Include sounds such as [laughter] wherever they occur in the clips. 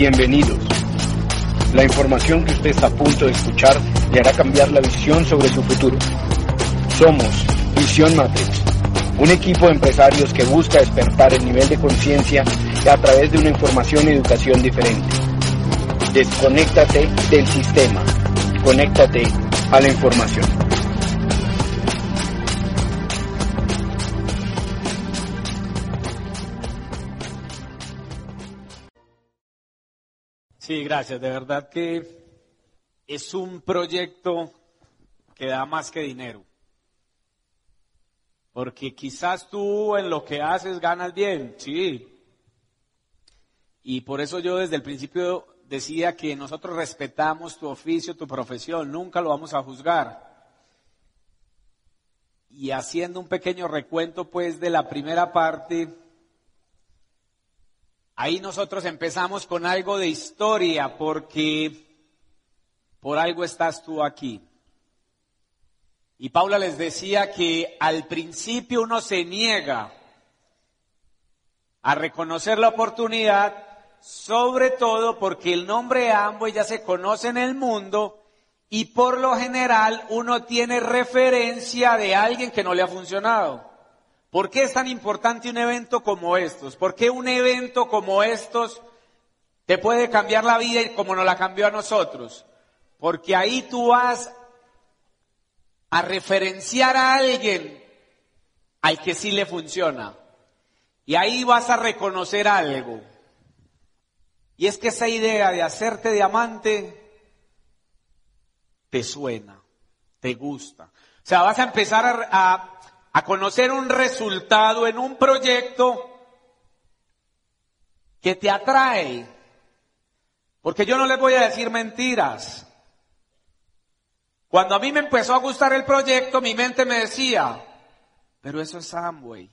Bienvenidos. La información que usted está a punto de escuchar le hará cambiar la visión sobre su futuro. Somos Visión Matrix, un equipo de empresarios que busca despertar el nivel de conciencia a través de una información y educación diferente. Desconéctate del sistema, conéctate a la información. Sí, gracias. De verdad que es un proyecto que da más que dinero. Porque quizás tú en lo que haces ganas bien, sí. Y por eso yo desde el principio decía que nosotros respetamos tu oficio, tu profesión, nunca lo vamos a juzgar. Y haciendo un pequeño recuento pues de la primera parte, ahí nosotros empezamos con algo de historia porque por algo estás tú aquí. Y Paula les decía que al principio uno se niega a reconocer la oportunidad, sobre todo porque el nombre Amway ya se conoce en el mundo y por lo general uno tiene referencia de alguien que no le ha funcionado. ¿Por qué es tan importante un evento como estos? ¿Por qué un evento como estos te puede cambiar la vida como nos la cambió a nosotros? Porque ahí tú vas a referenciar a alguien al que sí le funciona. Y ahí vas a reconocer algo. Y es que esa idea de hacerte diamante te suena, te gusta. O sea, vas a empezar a, a, a conocer un resultado en un proyecto que te atrae. Porque yo no les voy a decir mentiras. Cuando a mí me empezó a gustar el proyecto, mi mente me decía, pero eso es Amway.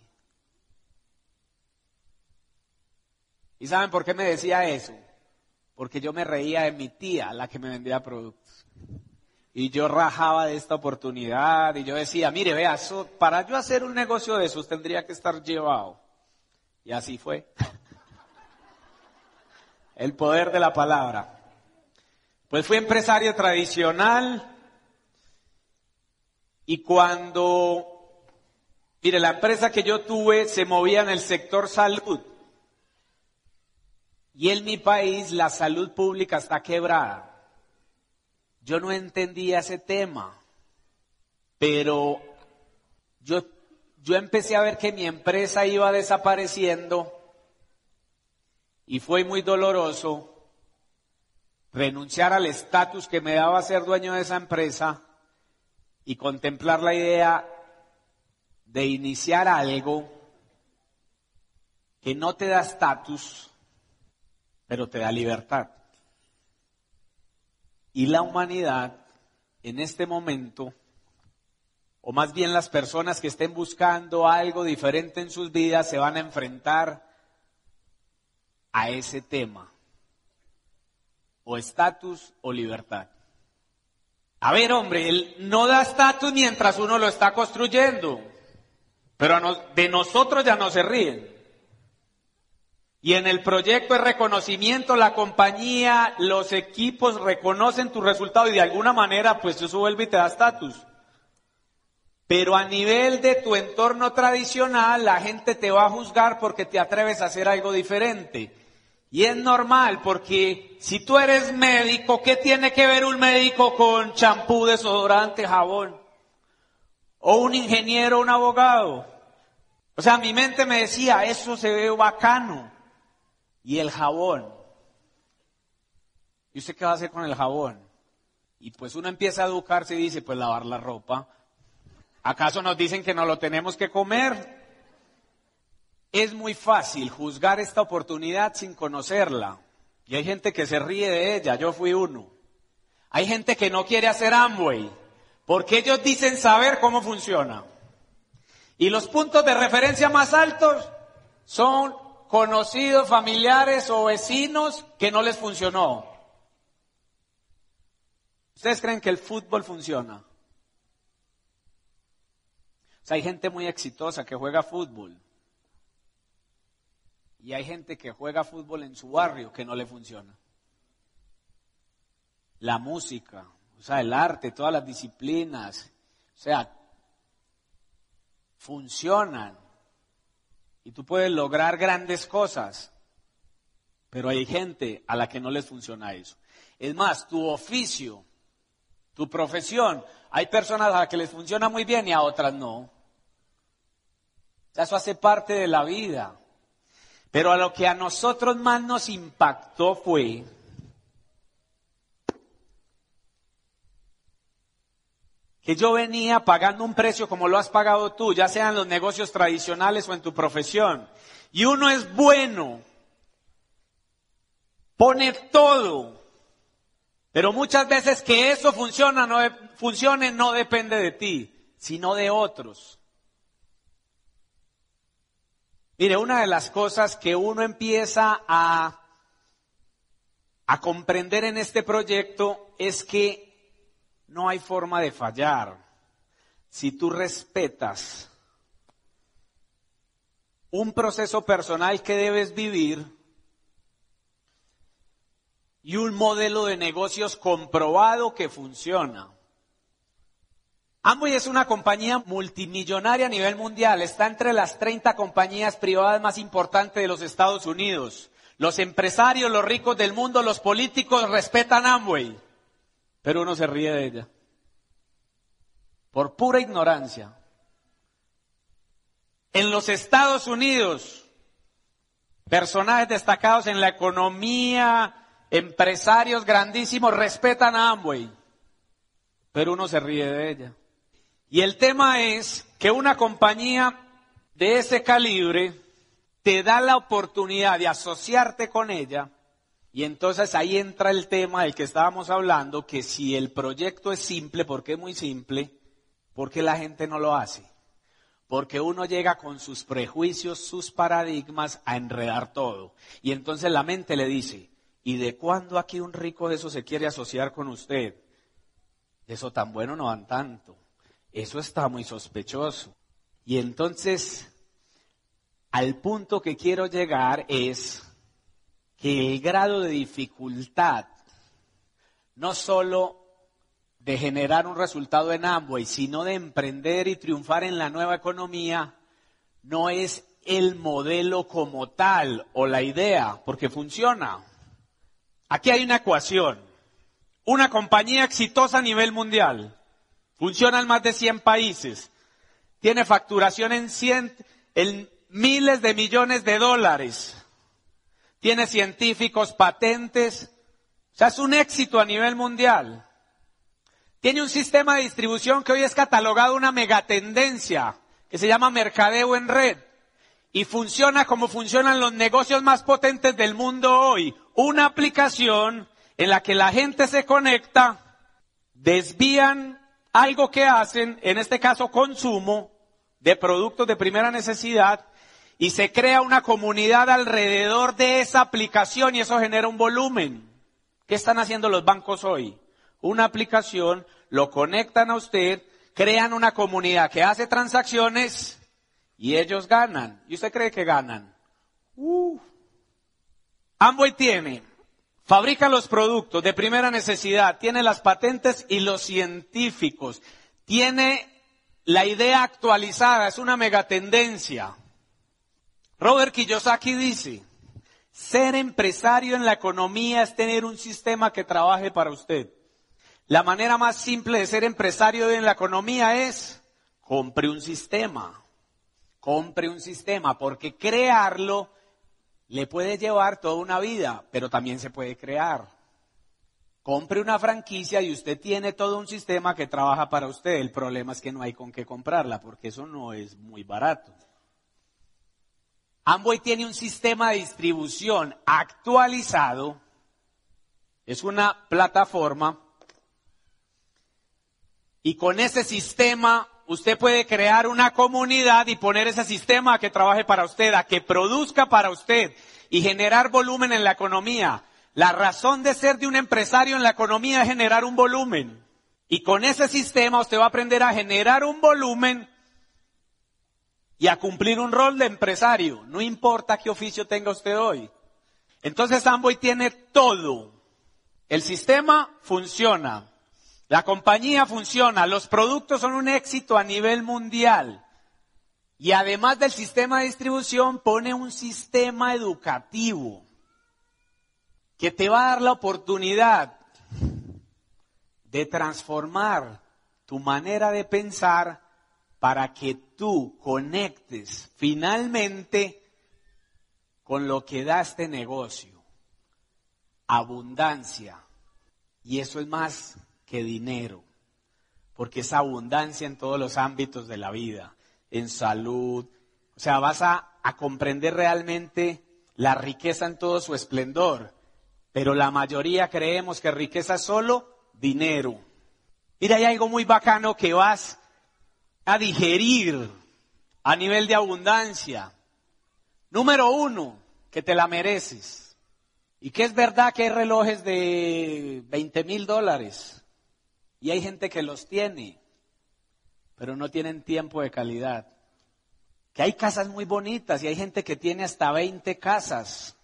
¿Y saben por qué me decía eso? Porque yo me reía de mi tía, la que me vendía productos. Y yo rajaba de esta oportunidad y yo decía, mire, vea, para yo hacer un negocio de esos tendría que estar llevado. Y así fue. [laughs] El poder de la palabra. Pues fui empresario tradicional, y cuando, mire, la empresa que yo tuve se movía en el sector salud. Y en mi país la salud pública está quebrada. Yo no entendía ese tema. Pero yo, yo empecé a ver que mi empresa iba desapareciendo y fue muy doloroso renunciar al estatus que me daba ser dueño de esa empresa y contemplar la idea de iniciar algo que no te da estatus, pero te da libertad. Y la humanidad en este momento, o más bien las personas que estén buscando algo diferente en sus vidas, se van a enfrentar a ese tema, o estatus o libertad. A ver, hombre, él no da estatus mientras uno lo está construyendo, pero de nosotros ya no se ríen. Y en el proyecto de reconocimiento, la compañía, los equipos reconocen tu resultado y de alguna manera, pues eso vuelve y te da estatus. Pero a nivel de tu entorno tradicional, la gente te va a juzgar porque te atreves a hacer algo diferente. Y es normal porque si tú eres médico, ¿qué tiene que ver un médico con champú, desodorante, jabón? O un ingeniero, un abogado. O sea, mi mente me decía, eso se ve bacano. Y el jabón. ¿Y usted qué va a hacer con el jabón? Y pues uno empieza a educarse y dice, pues lavar la ropa. ¿Acaso nos dicen que no lo tenemos que comer? Es muy fácil juzgar esta oportunidad sin conocerla. Y hay gente que se ríe de ella, yo fui uno. Hay gente que no quiere hacer Amway, porque ellos dicen saber cómo funciona. Y los puntos de referencia más altos son conocidos, familiares o vecinos que no les funcionó. ¿Ustedes creen que el fútbol funciona? O sea, hay gente muy exitosa que juega fútbol Y hay gente que juega fútbol en su barrio que no le funciona. La música, o sea, el arte, todas las disciplinas, o sea, funcionan. Y tú puedes lograr grandes cosas. Pero hay gente a la que no les funciona eso. Es más, tu oficio, tu profesión, hay personas a las que les funciona muy bien y a otras no. Eso hace parte de la vida. Pero a lo que a nosotros más nos impactó fue que yo venía pagando un precio como lo has pagado tú, ya sea en los negocios tradicionales o en tu profesión. Y uno es bueno, pone todo, pero muchas veces que eso funciona, no, funcione no depende de ti, sino de otros. Mire, una de las cosas que uno empieza a, a comprender en este proyecto es que no hay forma de fallar. Si tú respetas un proceso personal que debes vivir y un modelo de negocios comprobado que funciona. Amway es una compañía multimillonaria a nivel mundial. Está entre las 30 compañías privadas más importantes de los Estados Unidos. Los empresarios, los ricos del mundo, los políticos respetan Amway pero uno se ríe de ella. Por pura ignorancia. En los Estados Unidos, personajes destacados en la economía, empresarios grandísimos, respetan a Amway, pero uno se ríe de ella. Y el tema es que una compañía de ese calibre te da la oportunidad de asociarte con ella y entonces ahí entra el tema del que estábamos hablando, que si el proyecto es simple, porque es muy simple, ¿por qué la gente no lo hace? Porque uno llega con sus prejuicios, sus paradigmas a enredar todo. Y entonces la mente le dice, ¿y de cuándo aquí un rico de eso se quiere asociar con usted? Eso tan bueno no van tanto. Eso está muy sospechoso. Y entonces, al punto que quiero llegar es que el grado de dificultad, no solo de generar un resultado en Amway, sino de emprender y triunfar en la nueva economía, no es el modelo como tal o la idea, porque funciona. Aquí hay una ecuación. Una compañía exitosa a nivel mundial. Funciona en más de 100 países. Tiene facturación en, 100, en miles de millones de dólares tiene científicos, patentes, o sea, es un éxito a nivel mundial. Tiene un sistema de distribución que hoy es catalogado una megatendencia, que se llama mercadeo en red. Y funciona como funcionan los negocios más potentes del mundo hoy. Una aplicación en la que la gente se conecta, desvían algo que hacen, en este caso consumo, de productos de primera necesidad, y se crea una comunidad alrededor de esa aplicación y eso genera un volumen. ¿Qué están haciendo los bancos hoy? Una aplicación, lo conectan a usted, crean una comunidad que hace transacciones y ellos ganan. ¿Y usted cree que ganan? Uh. Amway tiene, fabrica los productos de primera necesidad, tiene las patentes y los científicos, tiene la idea actualizada, es una megatendencia. Robert Kiyosaki dice, ser empresario en la economía es tener un sistema que trabaje para usted. La manera más simple de ser empresario en la economía es compre un sistema. Compre un sistema, porque crearlo le puede llevar toda una vida, pero también se puede crear. Compre una franquicia y usted tiene todo un sistema que trabaja para usted. El problema es que no hay con qué comprarla, porque eso no es muy barato. Amway tiene un sistema de distribución actualizado. Es una plataforma. Y con ese sistema usted puede crear una comunidad y poner ese sistema a que trabaje para usted, a que produzca para usted y generar volumen en la economía. La razón de ser de un empresario en la economía es generar un volumen. Y con ese sistema usted va a aprender a generar un volumen y a cumplir un rol de empresario, no importa qué oficio tenga usted hoy. Entonces Amway tiene todo. El sistema funciona, la compañía funciona, los productos son un éxito a nivel mundial. Y además del sistema de distribución pone un sistema educativo que te va a dar la oportunidad de transformar tu manera de pensar para que tú conectes finalmente con lo que da este negocio. Abundancia. Y eso es más que dinero, porque es abundancia en todos los ámbitos de la vida, en salud. O sea, vas a, comprender realmente la riqueza en todo su esplendor. Pero la mayoría creemos que riqueza es solo dinero. Mira, hay algo muy bacano que vas a digerir a nivel de abundancia. Número uno, que te la mereces. Y que es verdad que hay relojes de 20 mil dólares. Y hay gente que los tiene, pero no tienen tiempo de calidad. Que hay casas muy bonitas y hay gente que tiene hasta 20 casas,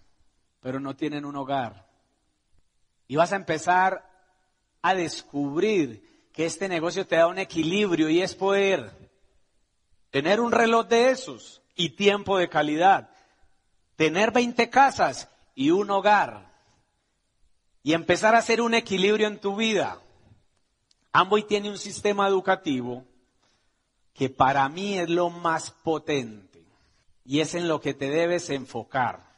pero no tienen un hogar. Y vas a empezar a descubrir que este negocio te da un equilibrio y es poder tener un reloj de esos y tiempo de calidad, tener 20 casas y un hogar y empezar a hacer un equilibrio en tu vida. Amboy tiene un sistema educativo que para mí es lo más potente y es en lo que te debes enfocar.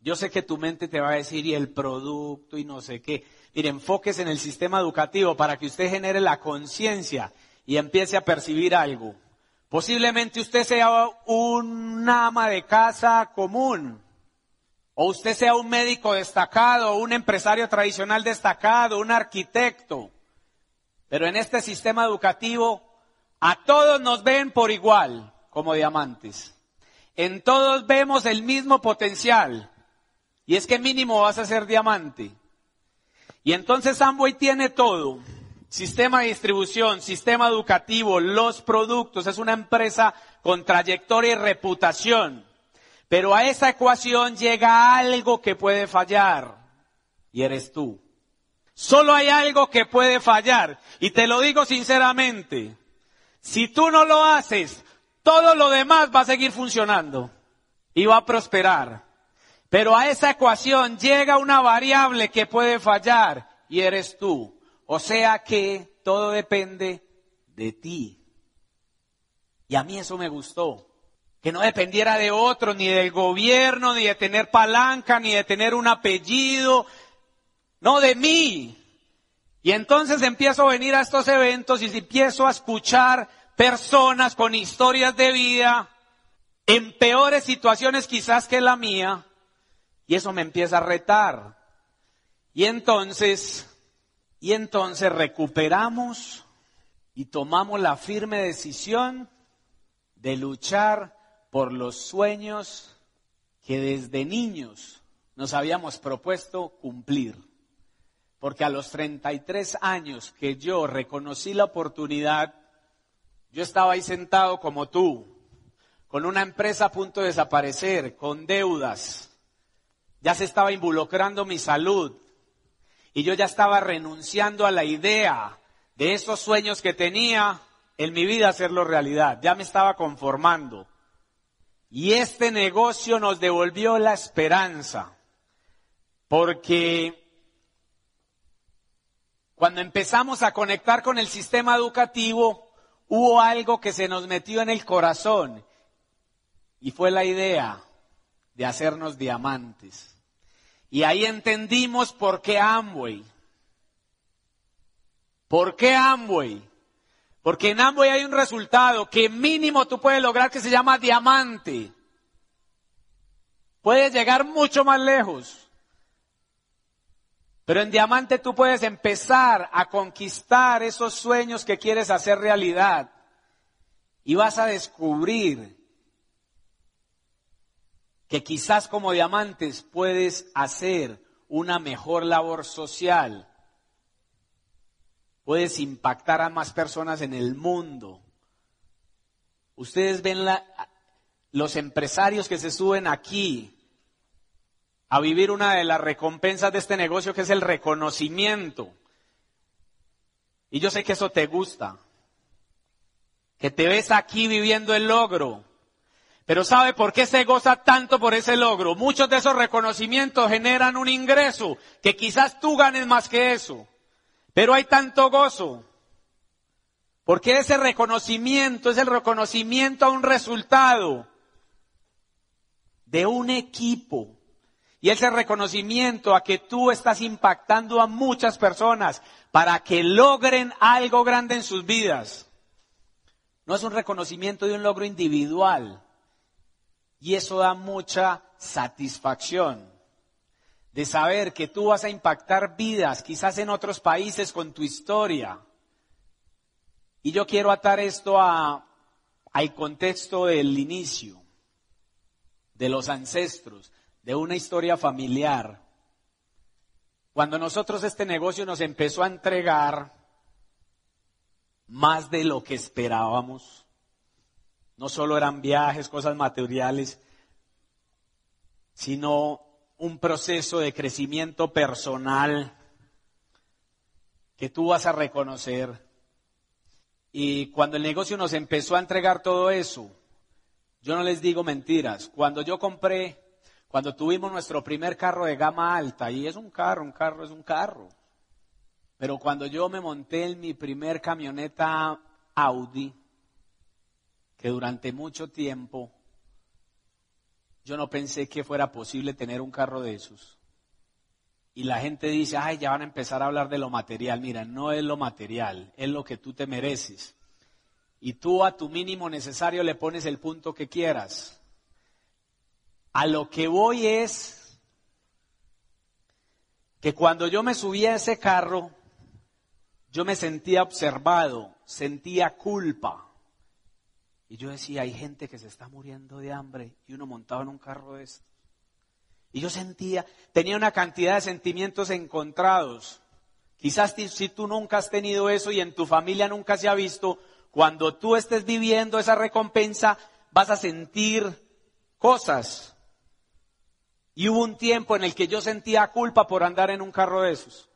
Yo sé que tu mente te va a decir y el producto y no sé qué. Mire, enfoques en el sistema educativo para que usted genere la conciencia y empiece a percibir algo. Posiblemente usted sea un ama de casa común, o usted sea un médico destacado, un empresario tradicional destacado, un arquitecto. Pero en este sistema educativo a todos nos ven por igual como diamantes. En todos vemos el mismo potencial. Y es que mínimo vas a ser diamante. Y entonces Amway tiene todo. Sistema de distribución, sistema educativo, los productos. Es una empresa con trayectoria y reputación. Pero a esa ecuación llega algo que puede fallar. Y eres tú. Solo hay algo que puede fallar. Y te lo digo sinceramente. Si tú no lo haces, todo lo demás va a seguir funcionando. Y va a prosperar. Pero a esa ecuación llega una variable que puede fallar. Y eres tú. O sea que todo depende de ti. Y a mí eso me gustó. Que no dependiera de otro, ni del gobierno, ni de tener palanca, ni de tener un apellido, no de mí. Y entonces empiezo a venir a estos eventos y empiezo a escuchar personas con historias de vida en peores situaciones quizás que la mía, y eso me empieza a retar. Y entonces, y entonces recuperamos y tomamos la firme decisión de luchar por los sueños que desde niños nos habíamos propuesto cumplir. Porque a los 33 años que yo reconocí la oportunidad, yo estaba ahí sentado como tú, con una empresa a punto de desaparecer, con deudas. Ya se estaba involucrando mi salud. Y yo ya estaba renunciando a la idea de esos sueños que tenía en mi vida hacerlo realidad. Ya me estaba conformando. Y este negocio nos devolvió la esperanza. Porque cuando empezamos a conectar con el sistema educativo, hubo algo que se nos metió en el corazón y fue la idea de hacernos diamantes. Y ahí entendimos por qué Amway. ¿Por qué Amway? Porque en Amway hay un resultado que mínimo tú puedes lograr que se llama diamante. Puedes llegar mucho más lejos. Pero en diamante tú puedes empezar a conquistar esos sueños que quieres hacer realidad. Y vas a descubrir que quizás como diamantes puedes hacer una mejor labor social. Puedes impactar a más personas en el mundo. Ustedes ven los empresarios que se suben aquí a vivir una de las recompensas de este negocio que es el reconocimiento. Y yo sé que eso te gusta, que te ves aquí viviendo el logro. Pero ¿sabe por qué se goza tanto por ese logro? Muchos de esos reconocimientos generan un ingreso que quizás tú ganes más que eso. Pero hay tanto gozo. Porque ese reconocimiento es el reconocimiento a un resultado de un equipo. Y ese reconocimiento a que tú estás impactando a muchas personas para que logren algo grande en sus vidas. No es un reconocimiento de un logro individual. Y eso da mucha satisfacción de saber que tú vas a impactar vidas, quizás en otros países con tu historia. Y yo quiero atar esto a, al contexto del inicio, de los ancestros, de una historia familiar. Cuando nosotros este negocio nos empezó a entregar más de lo que esperábamos, no solo eran viajes, cosas materiales, sino un proceso de crecimiento personal que tú vas a reconocer. Y cuando el negocio nos empezó a entregar todo eso, yo no les digo mentiras. Cuando yo compré, cuando tuvimos nuestro primer carro de gama alta, y es un carro, un carro es un carro. Pero cuando yo me monté en mi primer camioneta Audi, que durante mucho tiempo yo no pensé que fuera posible tener un carro de esos. Y la gente dice, ay, ya van a empezar a hablar de lo material. Mira, no es lo material, es lo que tú te mereces. Y tú a tu mínimo necesario le pones el punto que quieras. A lo que voy es que cuando yo me subí a ese carro, yo me sentía observado, sentía culpa. Y yo decía, hay gente que se está muriendo de hambre y uno montado en un carro de estos. Y yo sentía, tenía una cantidad de sentimientos encontrados. Quizás si tú nunca has tenido eso y en tu familia nunca se ha visto, cuando tú estés viviendo esa recompensa, vas a sentir cosas. Y hubo un tiempo en el que yo sentía culpa por andar en un carro de esos.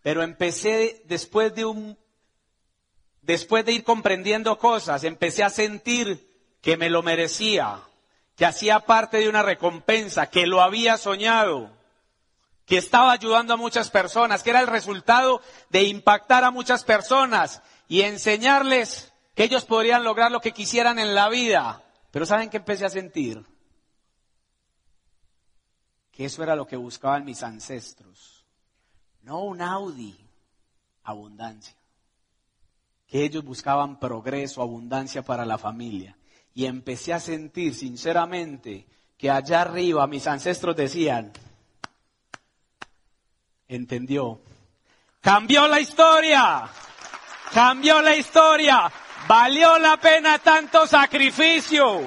Pero empecé después de un después de ir comprendiendo cosas, empecé a sentir que me lo merecía, que hacía parte de una recompensa, que lo había soñado, que estaba ayudando a muchas personas, que era el resultado de impactar a muchas personas y enseñarles que ellos podrían lograr lo que quisieran en la vida. Pero ¿saben qué empecé a sentir? Que eso era lo que buscaban mis ancestros. No un Audi, abundancia que ellos buscaban progreso, abundancia para la familia. Y empecé a sentir sinceramente que allá arriba mis ancestros decían, entendió, cambió la historia, cambió la historia, valió la pena tanto sacrificio,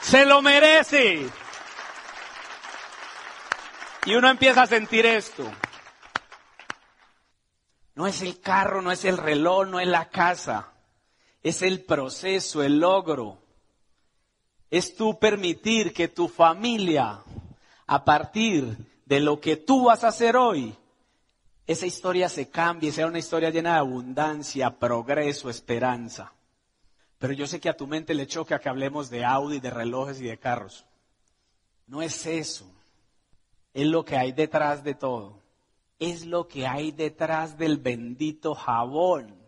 se lo merece. Y uno empieza a sentir esto. No es el carro, no es el reloj, no es la casa. Es el proceso, el logro. Es tú permitir que tu familia, a partir de lo que tú vas a hacer hoy, esa historia se cambie, sea una historia llena de abundancia, progreso, esperanza. Pero yo sé que a tu mente le choca que hablemos de Audi, de relojes y de carros. No es eso. Es lo que hay detrás de todo es lo que hay detrás del bendito jabón.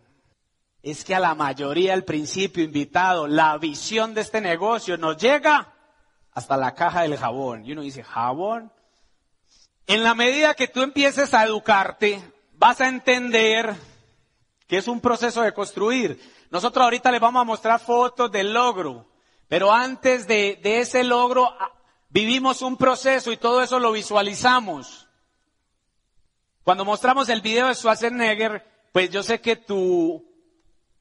Es que a la mayoría al principio invitado, la visión de este negocio nos llega hasta la caja del jabón. Y uno dice, ¿jabón? En la medida que tú empieces a educarte, vas a entender que es un proceso de construir. Nosotros ahorita les vamos a mostrar fotos del logro, pero antes de, ese logro vivimos un proceso y todo eso lo visualizamos. Cuando mostramos el video de Schwarzenegger, pues yo sé que tu,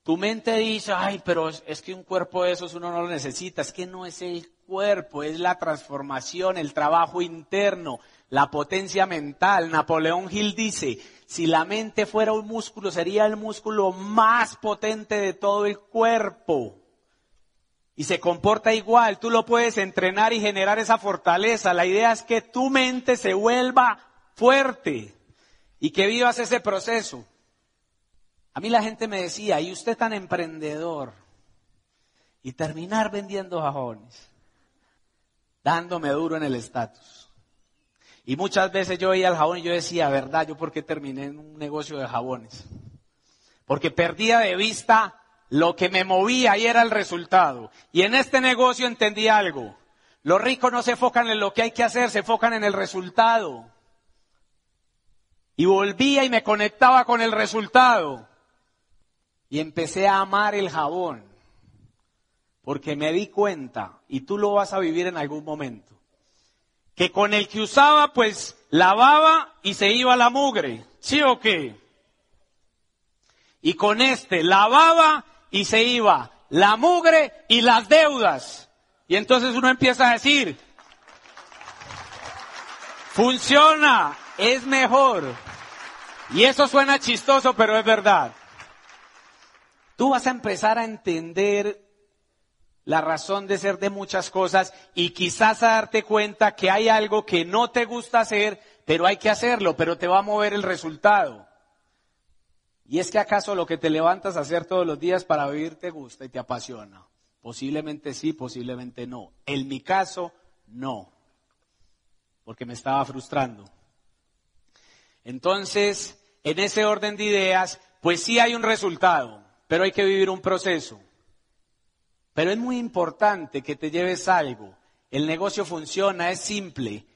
tu mente dice, ay, pero es, que un cuerpo de esos uno no lo necesita. Es que no es el cuerpo, es la transformación, el trabajo interno, la potencia mental. Napoleón Hill dice, si la mente fuera un músculo, sería el músculo más potente de todo el cuerpo. y se comporta igual. Tú lo puedes entrenar y generar esa fortaleza. La idea es que tu mente se vuelva fuerte y que vivas ese proceso. A mí la gente me decía, ¿y usted tan emprendedor? Y terminar vendiendo jabones, dándome duro en el estatus. Y muchas veces yo veía el jabón y yo decía, verdad, yo por qué terminé en un negocio de jabones. Porque perdía de vista lo que me movía y era el resultado. Y en este negocio entendí algo. Los ricos no se enfocan en lo que hay que hacer, se enfocan en el resultado. Y volvía y me conectaba con el resultado. Y empecé a amar el jabón. Porque me di cuenta, y tú lo vas a vivir en algún momento, que con el que usaba, pues lavaba y se iba la mugre. ¿Sí o qué? Y con este lavaba y se iba la mugre y las deudas. Y entonces uno empieza a decir, funciona, es mejor. Y eso suena chistoso, pero es verdad. Tú vas a empezar a entender la razón de ser de muchas cosas y quizás a darte cuenta que hay algo que no te gusta hacer, pero hay que hacerlo, pero te va a mover el resultado. ¿Y es que acaso lo que te levantas a hacer todos los días para vivir te gusta y te apasiona? Posiblemente sí, posiblemente no. En mi caso, no, porque me estaba frustrando. Entonces, en ese orden de ideas, pues sí hay un resultado, pero hay que vivir un proceso. Pero es muy importante que te lleves algo. El negocio funciona, es simple.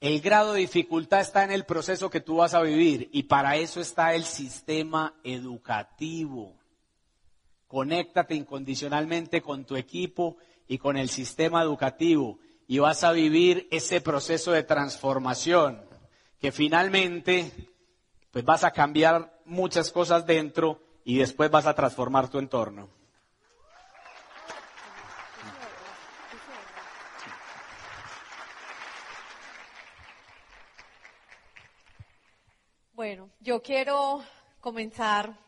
El grado de dificultad está en el proceso que tú vas a vivir y para eso está el sistema educativo. Conéctate incondicionalmente con tu equipo y con el sistema educativo y vas a vivir ese proceso de transformación que finalmente pues vas a cambiar muchas cosas dentro y después vas a transformar tu entorno. Bueno, yo quiero comenzar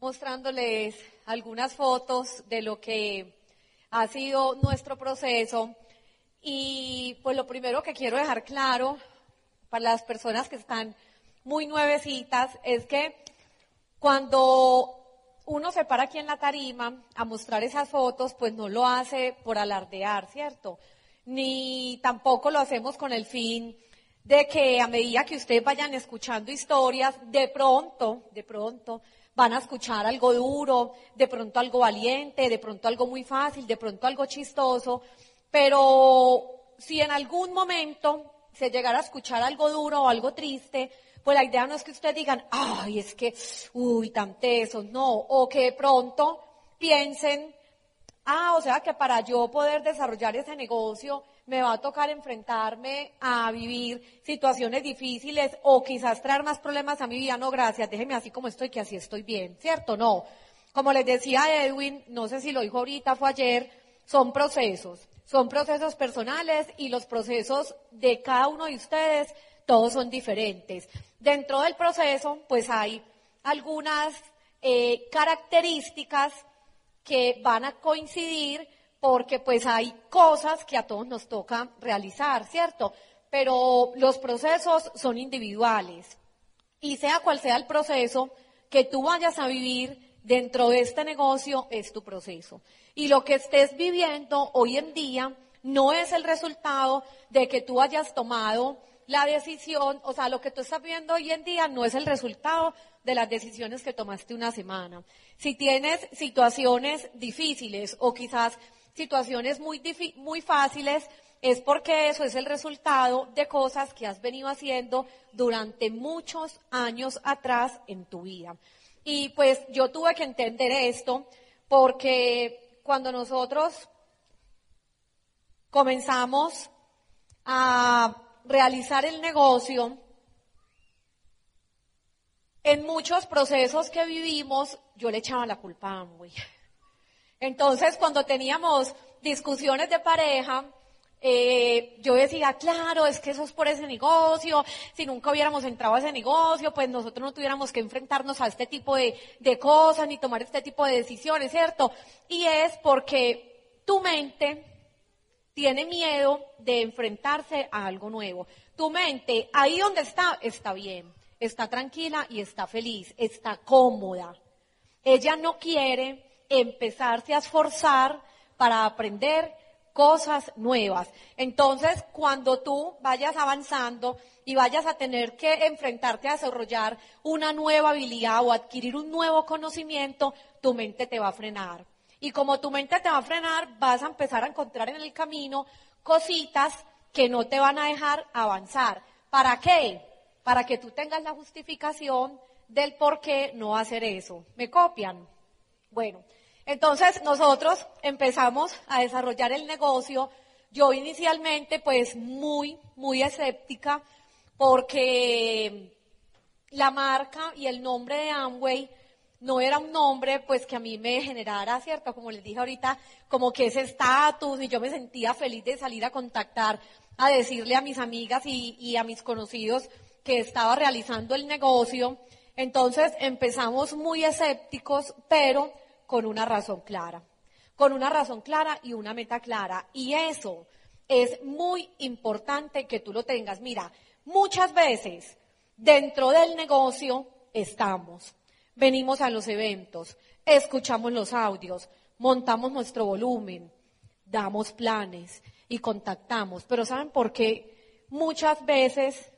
mostrándoles algunas fotos de lo que ha sido nuestro proceso. Y pues lo primero que quiero dejar claro para las personas que están muy nuevecitas es que cuando uno se para aquí en la tarima a mostrar esas fotos, pues no lo hace por alardear, ¿cierto? Ni tampoco lo hacemos con el fin de que a medida que ustedes vayan escuchando historias, de pronto, de pronto, van a escuchar algo duro, de pronto algo valiente, de pronto algo muy fácil, de pronto algo chistoso, pero si en algún momento se llegara a escuchar algo duro o algo triste, pues la idea no es que ustedes digan, ay, es que, uy, tan teso, no, o que de pronto piensen, ah, o sea que para yo poder desarrollar ese negocio, me va a tocar enfrentarme a vivir situaciones difíciles o quizás traer más problemas a mi vida. No, gracias, déjeme así como estoy, que así estoy bien, ¿cierto? No. Como les decía Edwin, no sé si lo dijo ahorita, fue ayer, son procesos. Son procesos personales y los procesos de cada uno de ustedes, todos son diferentes. Dentro del proceso, pues hay algunas eh, características que van a coincidir porque pues hay cosas que a todos nos toca realizar, ¿cierto? Pero los procesos son individuales. Y sea cual sea el proceso que tú vayas a vivir dentro de este negocio, es tu proceso. Y lo que estés viviendo hoy en día no es el resultado de que tú hayas tomado la decisión, o sea, lo que tú estás viendo hoy en día no es el resultado de las decisiones que tomaste una semana. Si tienes situaciones difíciles o quizás situaciones muy, muy fáciles, es porque eso es el resultado de cosas que has venido haciendo durante muchos años atrás en tu vida. Y pues yo tuve que entender esto porque cuando nosotros comenzamos a realizar el negocio, en muchos procesos que vivimos, yo le echaba la culpa a Amway. Entonces, cuando teníamos discusiones de pareja, eh, yo decía, claro, es que eso es por ese negocio, si nunca hubiéramos entrado a ese negocio, pues nosotros no tuviéramos que enfrentarnos a este tipo de, de cosas ni tomar este tipo de decisiones, ¿cierto? Y es porque tu mente tiene miedo de enfrentarse a algo nuevo. Tu mente, ahí donde está, está bien, está tranquila y está feliz, está cómoda. Ella no quiere empezarse a esforzar para aprender cosas nuevas. Entonces, cuando tú vayas avanzando y vayas a tener que enfrentarte a desarrollar una nueva habilidad o adquirir un nuevo conocimiento, tu mente te va a frenar. Y como tu mente te va a frenar, vas a empezar a encontrar en el camino cositas que no te van a dejar avanzar. ¿Para qué? Para que tú tengas la justificación del por qué no hacer eso. ¿Me copian? Bueno, entonces nosotros empezamos a desarrollar el negocio. Yo inicialmente pues muy, muy escéptica porque la marca y el nombre de Amway no era un nombre pues que a mí me generara, ¿cierto? Como les dije ahorita, como que ese estatus y yo me sentía feliz de salir a contactar, a decirle a mis amigas y, y a mis conocidos que estaba realizando el negocio. Entonces empezamos muy escépticos, pero con una razón clara, con una razón clara y una meta clara. Y eso es muy importante que tú lo tengas. Mira, muchas veces dentro del negocio estamos, venimos a los eventos, escuchamos los audios, montamos nuestro volumen, damos planes y contactamos. Pero ¿saben por qué? Muchas veces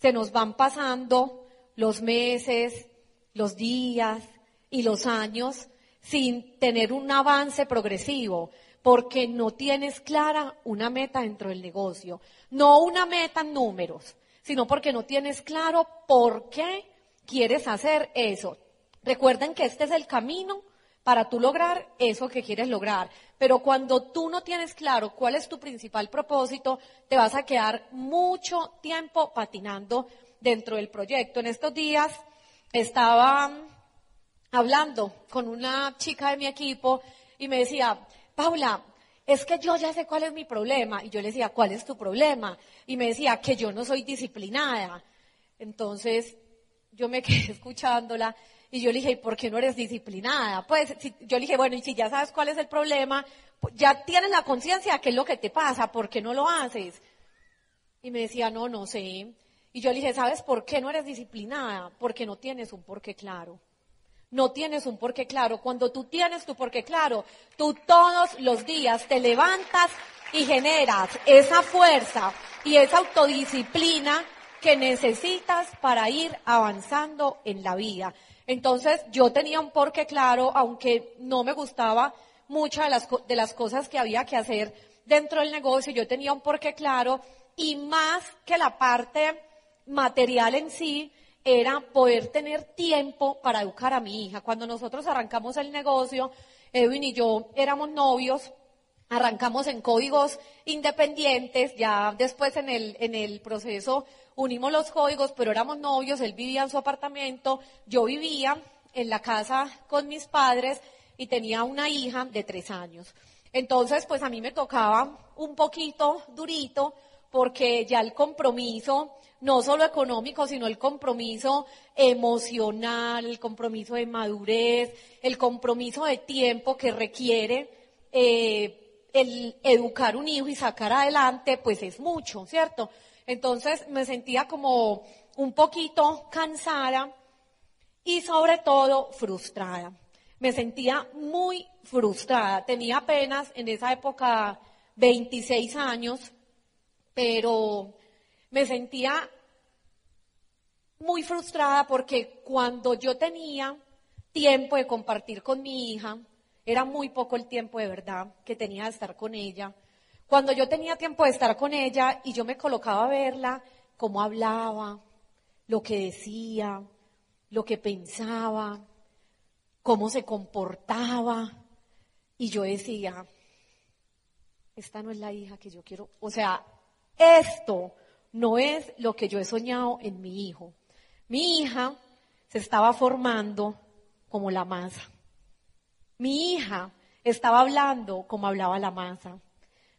se nos van pasando los meses, los días y los años sin tener un avance progresivo, porque no tienes clara una meta dentro del negocio. No una meta en números, sino porque no tienes claro por qué quieres hacer eso. Recuerden que este es el camino para tú lograr eso que quieres lograr. Pero cuando tú no tienes claro cuál es tu principal propósito, te vas a quedar mucho tiempo patinando dentro del proyecto. En estos días estaba hablando con una chica de mi equipo y me decía, Paula, es que yo ya sé cuál es mi problema. Y yo le decía, ¿cuál es tu problema? Y me decía, que yo no soy disciplinada. Entonces, yo me [laughs] quedé escuchándola y yo le dije, ¿y por qué no eres disciplinada? Pues yo le dije, bueno, y si ya sabes cuál es el problema, pues, ya tienes la conciencia de qué es lo que te pasa, ¿por qué no lo haces? Y me decía, no, no sé. Y yo le dije, ¿sabes por qué no eres disciplinada? Porque no tienes un porqué claro no tienes un porqué claro. Cuando tú tienes tu porqué claro, tú todos los días te levantas y generas esa fuerza y esa autodisciplina que necesitas para ir avanzando en la vida. Entonces yo tenía un porqué claro, aunque no me gustaba muchas de las, de las cosas que había que hacer dentro del negocio, yo tenía un porqué claro y más que la parte material en sí, era poder tener tiempo para educar a mi hija. Cuando nosotros arrancamos el negocio, Edwin y yo éramos novios, arrancamos en códigos independientes, ya después en el, en el proceso unimos los códigos, pero éramos novios, él vivía en su apartamento, yo vivía en la casa con mis padres y tenía una hija de tres años. Entonces, pues a mí me tocaba un poquito durito porque ya el compromiso no solo económico, sino el compromiso emocional, el compromiso de madurez, el compromiso de tiempo que requiere eh, el educar un hijo y sacar adelante, pues es mucho, ¿cierto? Entonces me sentía como un poquito cansada y sobre todo frustrada. Me sentía muy frustrada. Tenía apenas en esa época 26 años, pero me sentía muy frustrada porque cuando yo tenía tiempo de compartir con mi hija, era muy poco el tiempo de verdad que tenía de estar con ella. Cuando yo tenía tiempo de estar con ella y yo me colocaba a verla, cómo hablaba, lo que decía, lo que pensaba, cómo se comportaba, y yo decía, esta no es la hija que yo quiero, o sea, esto no es lo que yo he soñado en mi hijo. Mi hija se estaba formando como la masa. Mi hija estaba hablando como hablaba la masa.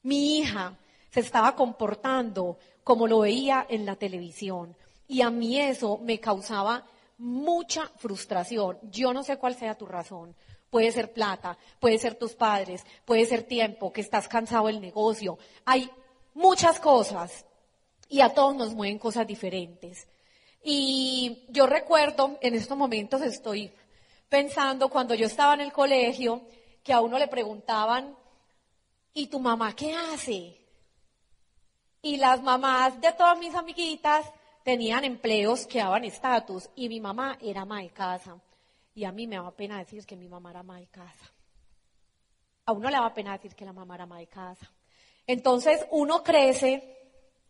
Mi hija se estaba comportando como lo veía en la televisión. Y a mí eso me causaba mucha frustración. Yo no sé cuál sea tu razón. Puede ser plata, puede ser tus padres, puede ser tiempo, que estás cansado del negocio. Hay muchas cosas y a todos nos mueven cosas diferentes. Y yo recuerdo, en estos momentos estoy pensando cuando yo estaba en el colegio, que a uno le preguntaban, ¿y tu mamá qué hace? Y las mamás de todas mis amiguitas tenían empleos que daban estatus y mi mamá era ama de casa. Y a mí me daba pena decir que mi mamá era ama de casa. A uno le daba pena decir que la mamá era ama de casa. Entonces uno crece,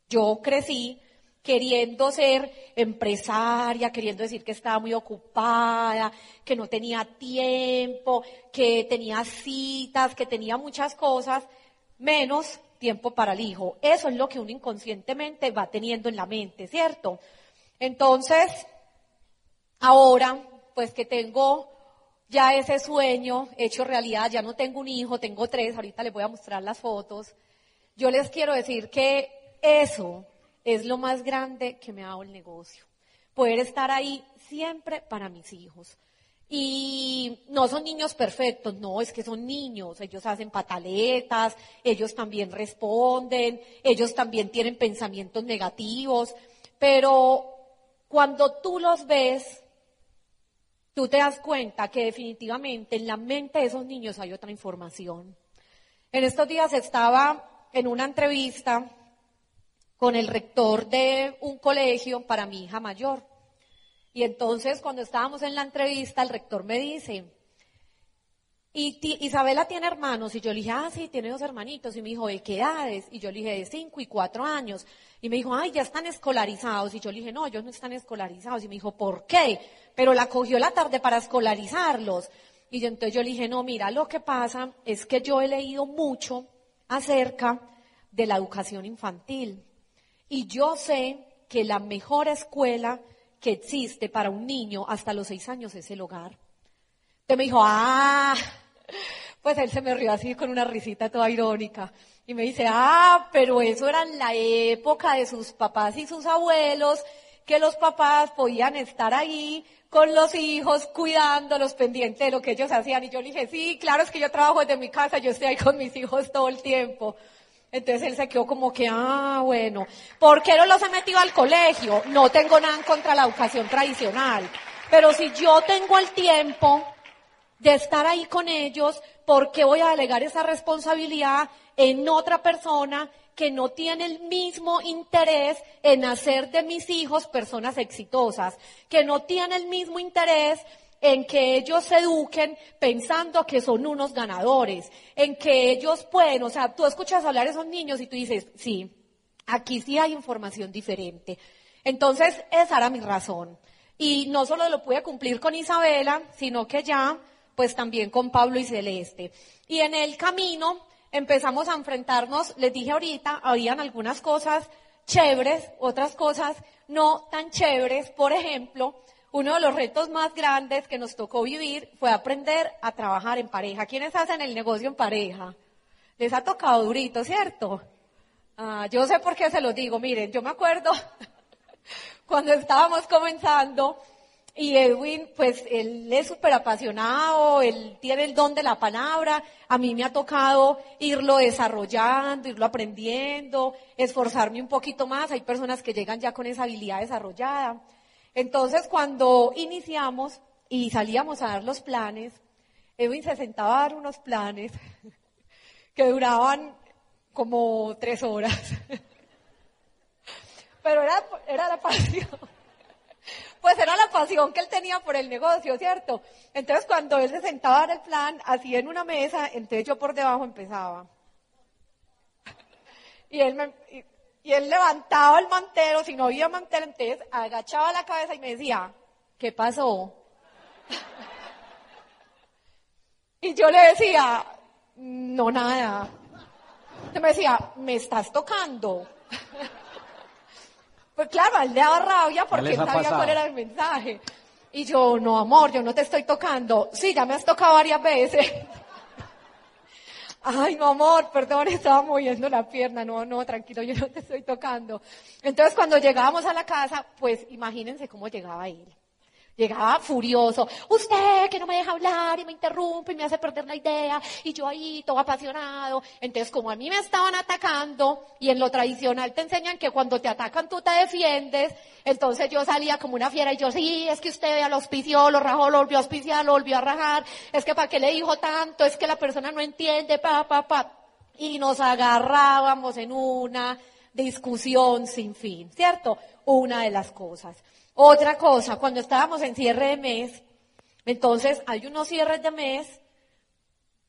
yo crecí queriendo ser empresaria, queriendo decir que estaba muy ocupada, que no tenía tiempo, que tenía citas, que tenía muchas cosas, menos tiempo para el hijo. Eso es lo que uno inconscientemente va teniendo en la mente, ¿cierto? Entonces, ahora, pues que tengo ya ese sueño hecho realidad, ya no tengo un hijo, tengo tres, ahorita les voy a mostrar las fotos. Yo les quiero decir que eso es lo más grande que me ha dado el negocio. Poder estar ahí siempre para mis hijos. Y no son niños perfectos, no, es que son niños, ellos hacen pataletas, ellos también responden, ellos también tienen pensamientos negativos, pero cuando tú los ves, tú te das cuenta que definitivamente en la mente de esos niños hay otra información. En estos días estaba en una entrevista con el rector de un colegio para mi hija mayor. Y entonces cuando estábamos en la entrevista, el rector me dice, y Isabela tiene hermanos, y yo le dije, ah, sí, tiene dos hermanitos, y me dijo, ¿de qué edades? Y yo le dije, de cinco y cuatro años. Y me dijo, ay, ya están escolarizados. Y yo le dije, no, ellos no están escolarizados. Y me dijo, ¿por qué? Pero la cogió la tarde para escolarizarlos. Y entonces yo le dije, no, mira, lo que pasa es que yo he leído mucho acerca de la educación infantil. Y yo sé que la mejor escuela que existe para un niño hasta los seis años es el hogar. Entonces me dijo, ah, [laughs] pues él se me rió así con una risita toda irónica. Y me dice, ah, pero eso era en la época de sus papás y sus abuelos, que los papás podían estar ahí con los hijos, cuidándolos, pendientes de lo que ellos hacían. Y yo le dije, sí, claro, es que yo trabajo desde mi casa, yo estoy ahí con mis hijos todo el tiempo. Entonces él se quedó como que, ah, bueno, ¿por qué no los he metido al colegio? No tengo nada en contra de la educación tradicional. Pero si yo tengo el tiempo de estar ahí con ellos, ¿por qué voy a delegar esa responsabilidad en otra persona que no tiene el mismo interés en hacer de mis hijos personas exitosas, que no tiene el mismo interés en que ellos se eduquen pensando que son unos ganadores, en que ellos pueden, o sea, tú escuchas hablar a esos niños y tú dices, sí, aquí sí hay información diferente. Entonces, esa era mi razón. Y no solo lo pude cumplir con Isabela, sino que ya, pues también con Pablo y Celeste. Y en el camino empezamos a enfrentarnos, les dije ahorita, habían algunas cosas chéveres, otras cosas no tan chéveres, por ejemplo, uno de los retos más grandes que nos tocó vivir fue aprender a trabajar en pareja. ¿Quiénes hacen el negocio en pareja? Les ha tocado durito, ¿cierto? Ah, yo sé por qué se lo digo. Miren, yo me acuerdo [laughs] cuando estábamos comenzando y Edwin, pues él es súper apasionado, él tiene el don de la palabra. A mí me ha tocado irlo desarrollando, irlo aprendiendo, esforzarme un poquito más. Hay personas que llegan ya con esa habilidad desarrollada. Entonces, cuando iniciamos y salíamos a dar los planes, Edwin se sentaba a dar unos planes [laughs] que duraban como tres horas. [laughs] Pero era, era la pasión. [laughs] Pues era la pasión que él tenía por el negocio, ¿cierto? Entonces cuando él se sentaba a dar el plan, así en una mesa, entonces yo por debajo empezaba. Y él me, y él levantaba el mantero, si no había mantero, entonces agachaba la cabeza y me decía, ¿qué pasó? y yo le decía, no nada. Entonces me decía, ¿me estás tocando? pues claro, él le daba rabia porque él sabía cuál era el mensaje. Y yo, no amor, yo no te estoy tocando. Sí, ya me has tocado varias veces. Ay, no, amor, perdón, [laughs] estaba moviendo la pierna. No, no, tranquilo, yo no te estoy tocando. Entonces, cuando llegábamos a la casa, pues imagínense cómo llegaba él. Llegaba furioso. Usted que no me deja hablar y me interrumpe y me hace perder la idea. Y yo ahí todo apasionado. Entonces, como a mí me estaban atacando y en lo tradicional te enseñan que cuando te atacan tú te defiendes, entonces yo salía como una fiera y yo, sí, es que usted ya lo lo rajó, lo volvió a auspiciar, lo volvió a rajar. Es que para qué le dijo tanto, es que la persona no entiende, pa, pa, pa. Y nos agarrábamos en una discusión sin fin, ¿cierto? Una de las cosas. Otra cosa, cuando estábamos en cierre de mes, entonces hay unos cierres de mes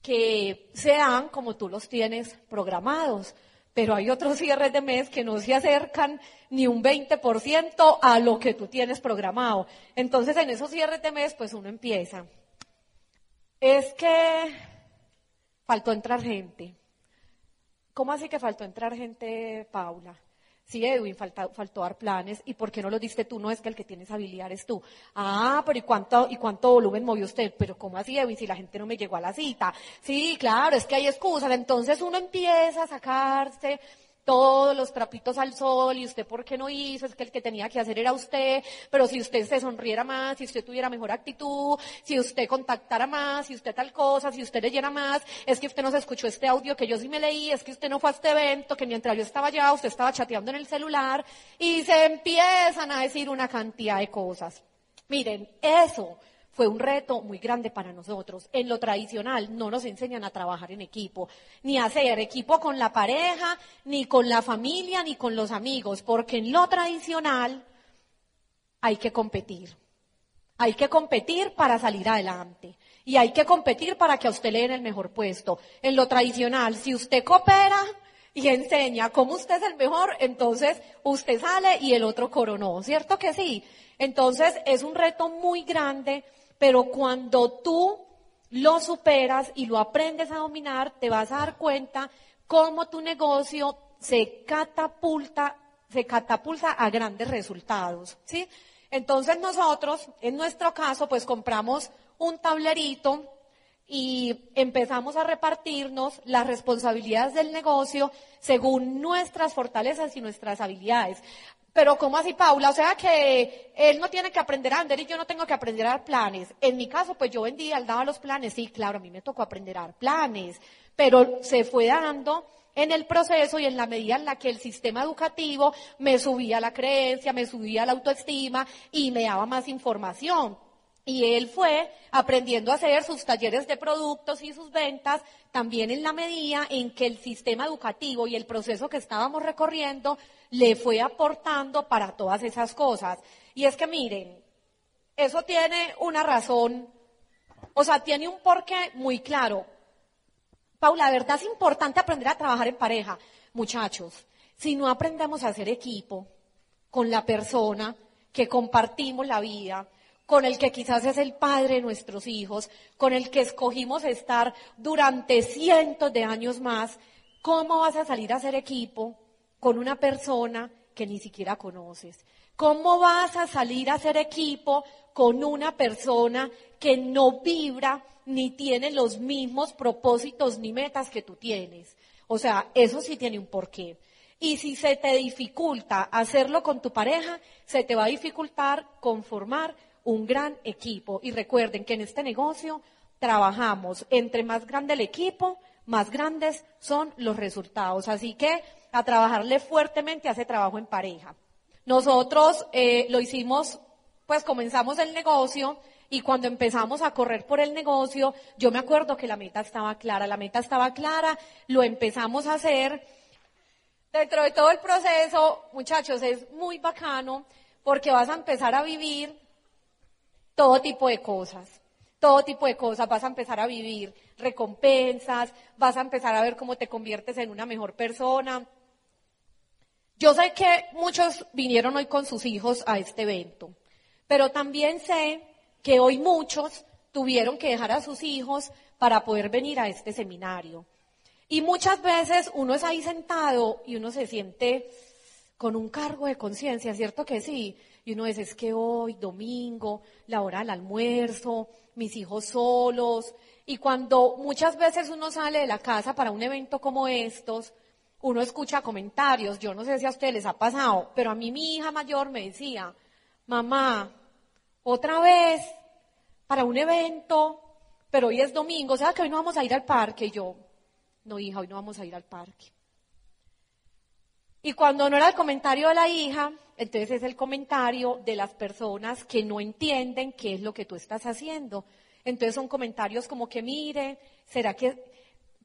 que se dan como tú los tienes programados, pero hay otros [laughs] cierres de mes que no se acercan ni un 20% a lo que tú tienes programado. Entonces en esos cierres de mes pues uno empieza. Es que faltó entrar gente. ¿Cómo así que faltó entrar gente, Paula? Sí, Edwin, faltó, faltó dar planes. ¿Y por qué no lo diste tú? No es que el que tienes habilidad eres tú. Ah, pero ¿y cuánto, ¿y cuánto volumen movió usted? Pero ¿cómo así, Edwin, si la gente no me llegó a la cita? Sí, claro, es que hay excusas. Entonces uno empieza a sacarse todos los trapitos al sol y usted por qué no hizo, es que el que tenía que hacer era usted, pero si usted se sonriera más, si usted tuviera mejor actitud, si usted contactara más, si usted tal cosa, si usted leyera más, es que usted no se escuchó este audio que yo sí me leí, es que usted no fue a este evento, que mientras yo estaba allá usted estaba chateando en el celular y se empiezan a decir una cantidad de cosas. Miren, eso fue un reto muy grande para nosotros. En lo tradicional no nos enseñan a trabajar en equipo, ni a hacer equipo con la pareja, ni con la familia, ni con los amigos, porque en lo tradicional hay que competir. Hay que competir para salir adelante. Y hay que competir para que a usted le den el mejor puesto. En lo tradicional, si usted coopera y enseña cómo usted es el mejor, entonces usted sale y el otro coronó. ¿Cierto que sí? Entonces es un reto muy grande pero cuando tú lo superas y lo aprendes a dominar, te vas a dar cuenta cómo tu negocio se catapulta, se catapulta a grandes resultados, ¿sí? Entonces nosotros, en nuestro caso, pues compramos un tablerito y empezamos a repartirnos las responsabilidades del negocio según nuestras fortalezas y nuestras habilidades. Pero ¿cómo así, Paula? O sea que él no tiene que aprender a vender y yo no tengo que aprender a dar planes. En mi caso, pues yo vendía, él daba los planes. Sí, claro, a mí me tocó aprender a dar planes. Pero se fue dando en el proceso y en la medida en la que el sistema educativo me subía la creencia, me subía la autoestima y me daba más información. Y él fue aprendiendo a hacer sus talleres de productos y sus ventas también en la medida en que el sistema educativo y el proceso que estábamos recorriendo le fue aportando para todas esas cosas. Y es que miren, eso tiene una razón, o sea, tiene un porqué muy claro. Paula, la verdad es importante aprender a trabajar en pareja. Muchachos, si no aprendemos a hacer equipo con la persona que compartimos la vida, con el que quizás es el padre de nuestros hijos, con el que escogimos estar durante cientos de años más, ¿cómo vas a salir a hacer equipo con una persona que ni siquiera conoces? ¿Cómo vas a salir a hacer equipo con una persona que no vibra ni tiene los mismos propósitos ni metas que tú tienes? O sea, eso sí tiene un porqué. Y si se te dificulta hacerlo con tu pareja, se te va a dificultar conformar un gran equipo. Y recuerden que en este negocio trabajamos, entre más grande el equipo, más grandes son los resultados. Así que a trabajarle fuertemente hace trabajo en pareja. Nosotros eh, lo hicimos, pues comenzamos el negocio y cuando empezamos a correr por el negocio, yo me acuerdo que la meta estaba clara, la meta estaba clara, lo empezamos a hacer. Dentro de todo el proceso, muchachos, es muy bacano porque vas a empezar a vivir todo tipo de cosas. Todo tipo de cosas, vas a empezar a vivir recompensas, vas a empezar a ver cómo te conviertes en una mejor persona. Yo sé que muchos vinieron hoy con sus hijos a este evento, pero también sé que hoy muchos tuvieron que dejar a sus hijos para poder venir a este seminario. Y muchas veces uno es ahí sentado y uno se siente con un cargo de conciencia, ¿cierto que sí? Y uno dice, es que hoy, domingo, la hora del almuerzo, mis hijos solos, Y cuando muchas veces uno sale de la casa para un evento como estos, uno escucha comentarios, yo no sé si a ustedes les ha pasado, pero a mí mi hija mayor me decía, mamá, otra vez para un evento, pero hoy es domingo, o sea que hoy no vamos a ir al parque. Y yo, no hija, hoy no vamos a ir al parque. Y cuando no era el comentario de la hija, entonces es el comentario de las personas que no entienden qué es lo que tú estás haciendo. Entonces son comentarios como que, mire, ¿será que,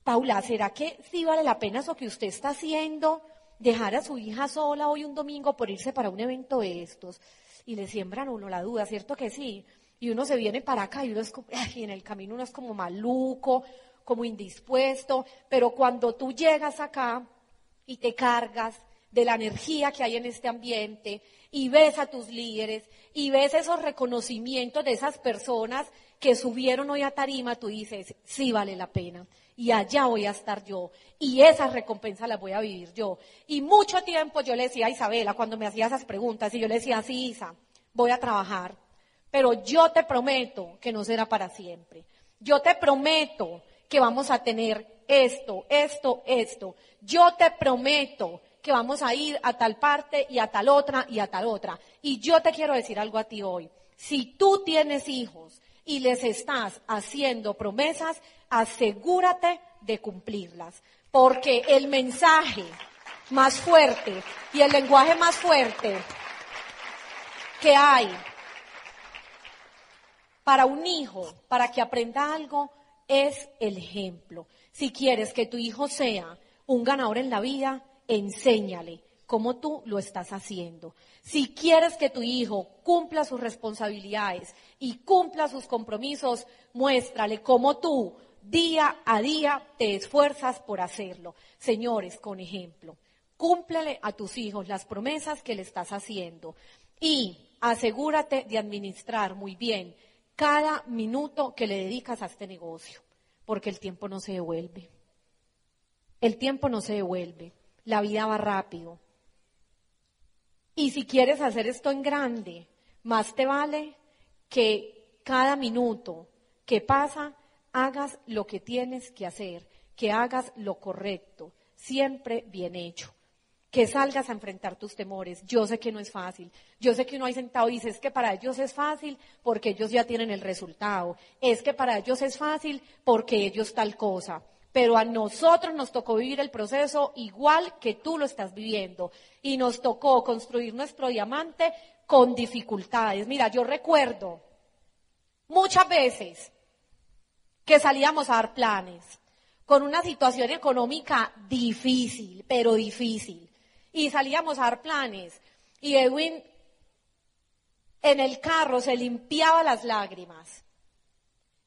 Paula, ¿será que sí vale la pena eso que usted está haciendo? Dejar a su hija sola hoy un domingo por irse para un evento de estos. Y le siembran uno la duda, ¿cierto que sí? Y uno se viene para acá y uno en el camino uno es como maluco, como indispuesto, pero cuando tú llegas acá y te cargas de la energía que hay en este ambiente y ves a tus líderes y ves esos reconocimientos de esas personas que subieron hoy a tarima, tú dices, sí vale la pena. Y allá voy a estar yo. Y esas recompensas las voy a vivir yo. Y mucho tiempo yo le decía a Isabela cuando me hacía esas preguntas, y yo le decía, sí, Isa, voy a trabajar. Pero yo te prometo que no será para siempre. Yo te prometo que vamos a tener esto, esto, esto. Yo te prometo que vamos a ir a tal parte y a tal otra y a tal otra. Y yo te quiero decir algo a ti hoy. Si tú tienes hijos y les estás haciendo promesas, asegúrate de cumplirlas. Porque el mensaje más fuerte y el lenguaje más fuerte que hay para un hijo, para que aprenda algo, es el ejemplo. Si quieres que tu hijo sea un ganador en la vida, enséñale cómo tú lo estás haciendo. Si quieres que tu hijo cumpla sus responsabilidades y cumpla sus compromisos, muéstrale cómo tú día a día te esfuerzas por hacerlo. Señores, con ejemplo, cúmplele a tus hijos las promesas que le estás haciendo y asegúrate de administrar muy bien cada minuto que le dedicas a este negocio, porque el tiempo no se devuelve. El tiempo no se devuelve. La vida va rápido. Y si quieres hacer esto en grande, más te vale que cada minuto que pasa hagas lo que tienes que hacer, que hagas lo correcto, siempre bien hecho. Que salgas a enfrentar tus temores. Yo sé que no es fácil. Yo sé que uno hay sentado dice, es que para ellos es fácil porque ellos ya tienen el resultado. Es que para ellos es fácil porque ellos tal cosa pero a nosotros nos tocó vivir el proceso igual que tú lo estás viviendo. Y nos tocó construir nuestro diamante con dificultades. Mira, yo recuerdo muchas veces que salíamos a dar planes con una situación económica difícil, pero difícil, y salíamos a dar planes y Edwin en el carro se limpiaba las lágrimas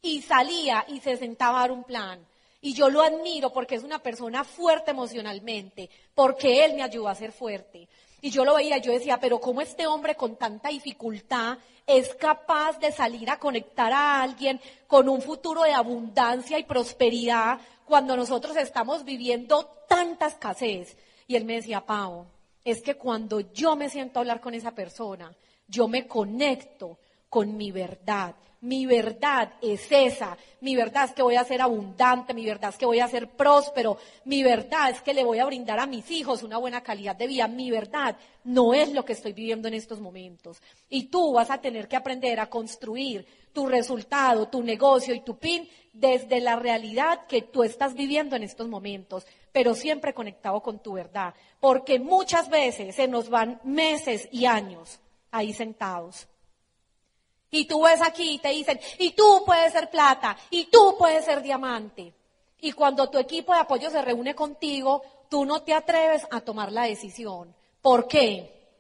y salía y se sentaba a dar un plan y yo lo admiro porque es una persona fuerte emocionalmente, porque él me ayudó a ser fuerte. Y yo lo veía, yo decía, pero ¿cómo este hombre con tanta dificultad es capaz de salir a conectar a alguien con un futuro de abundancia y prosperidad cuando nosotros estamos viviendo tanta escasez? Y él me decía, Pau, es que cuando yo me siento a hablar con esa persona, yo me conecto con mi verdad, mi verdad es esa. Mi verdad es que voy a ser abundante, mi verdad es que voy a ser próspero, mi verdad es que le voy a brindar a mis hijos una buena calidad de vida. Mi verdad no es lo que estoy viviendo en estos momentos. Y tú vas a tener que aprender a construir tu resultado, tu negocio y tu PIN desde la realidad que tú estás viviendo en estos momentos, pero siempre conectado con tu verdad. Porque muchas veces se nos van meses y años ahí sentados y tú ves aquí y te dicen, y tú puedes ser plata, y tú puedes ser diamante. Y cuando tu equipo de apoyo se reúne contigo, tú no te atreves a tomar la decisión. ¿Por qué?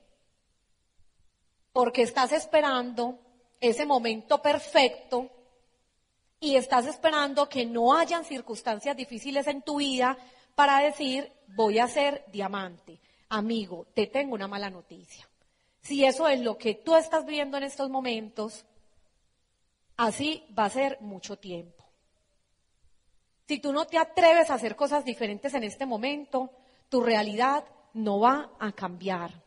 Porque estás esperando ese momento perfecto y estás esperando que no hayan circunstancias difíciles en tu vida para decir, voy a ser diamante. Amigo, te tengo una mala noticia. Si eso es lo que tú estás viendo en estos momentos, así va a ser mucho tiempo. Si tú no te atreves a hacer cosas diferentes en este momento, tu realidad no va a cambiar.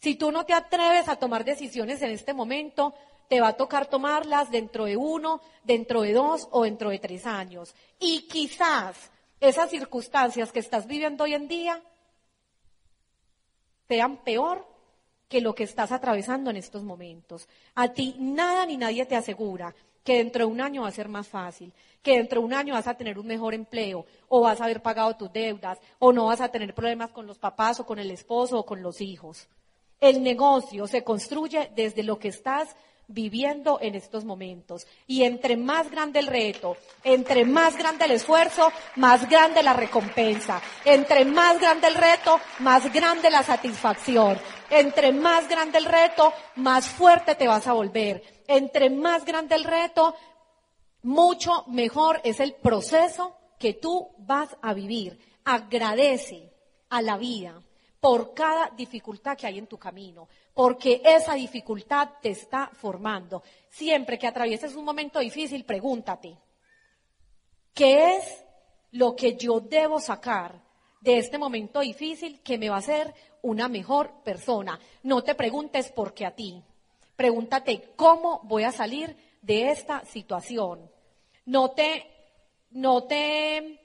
Si tú no te atreves a tomar decisiones en este momento, te va a tocar tomarlas dentro de uno, dentro de dos o dentro de tres años. Y quizás esas circunstancias que estás viviendo hoy en día sean peor que lo que estás atravesando en estos momentos. A ti nada ni nadie te asegura que dentro de un año va a ser más fácil, que dentro de un año vas a tener un mejor empleo, o vas a haber pagado tus deudas, o no vas a tener problemas con los papás, o con el esposo, o con los hijos. El negocio se construye desde lo que estás viviendo en estos momentos. Y entre más grande el reto, entre más grande el esfuerzo, más grande la recompensa. Entre más grande el reto, más grande la satisfacción. Entre más grande el reto, más fuerte te vas a volver. Entre más grande el reto, mucho mejor es el proceso que tú vas a vivir. Agradece a la vida por cada dificultad que hay en tu camino, porque esa dificultad te está formando. Siempre que atravieses un momento difícil, pregúntate, ¿qué es lo que yo debo sacar de este momento difícil que me va a hacer una mejor persona? No te preguntes por qué a ti, pregúntate cómo voy a salir de esta situación. No te, no te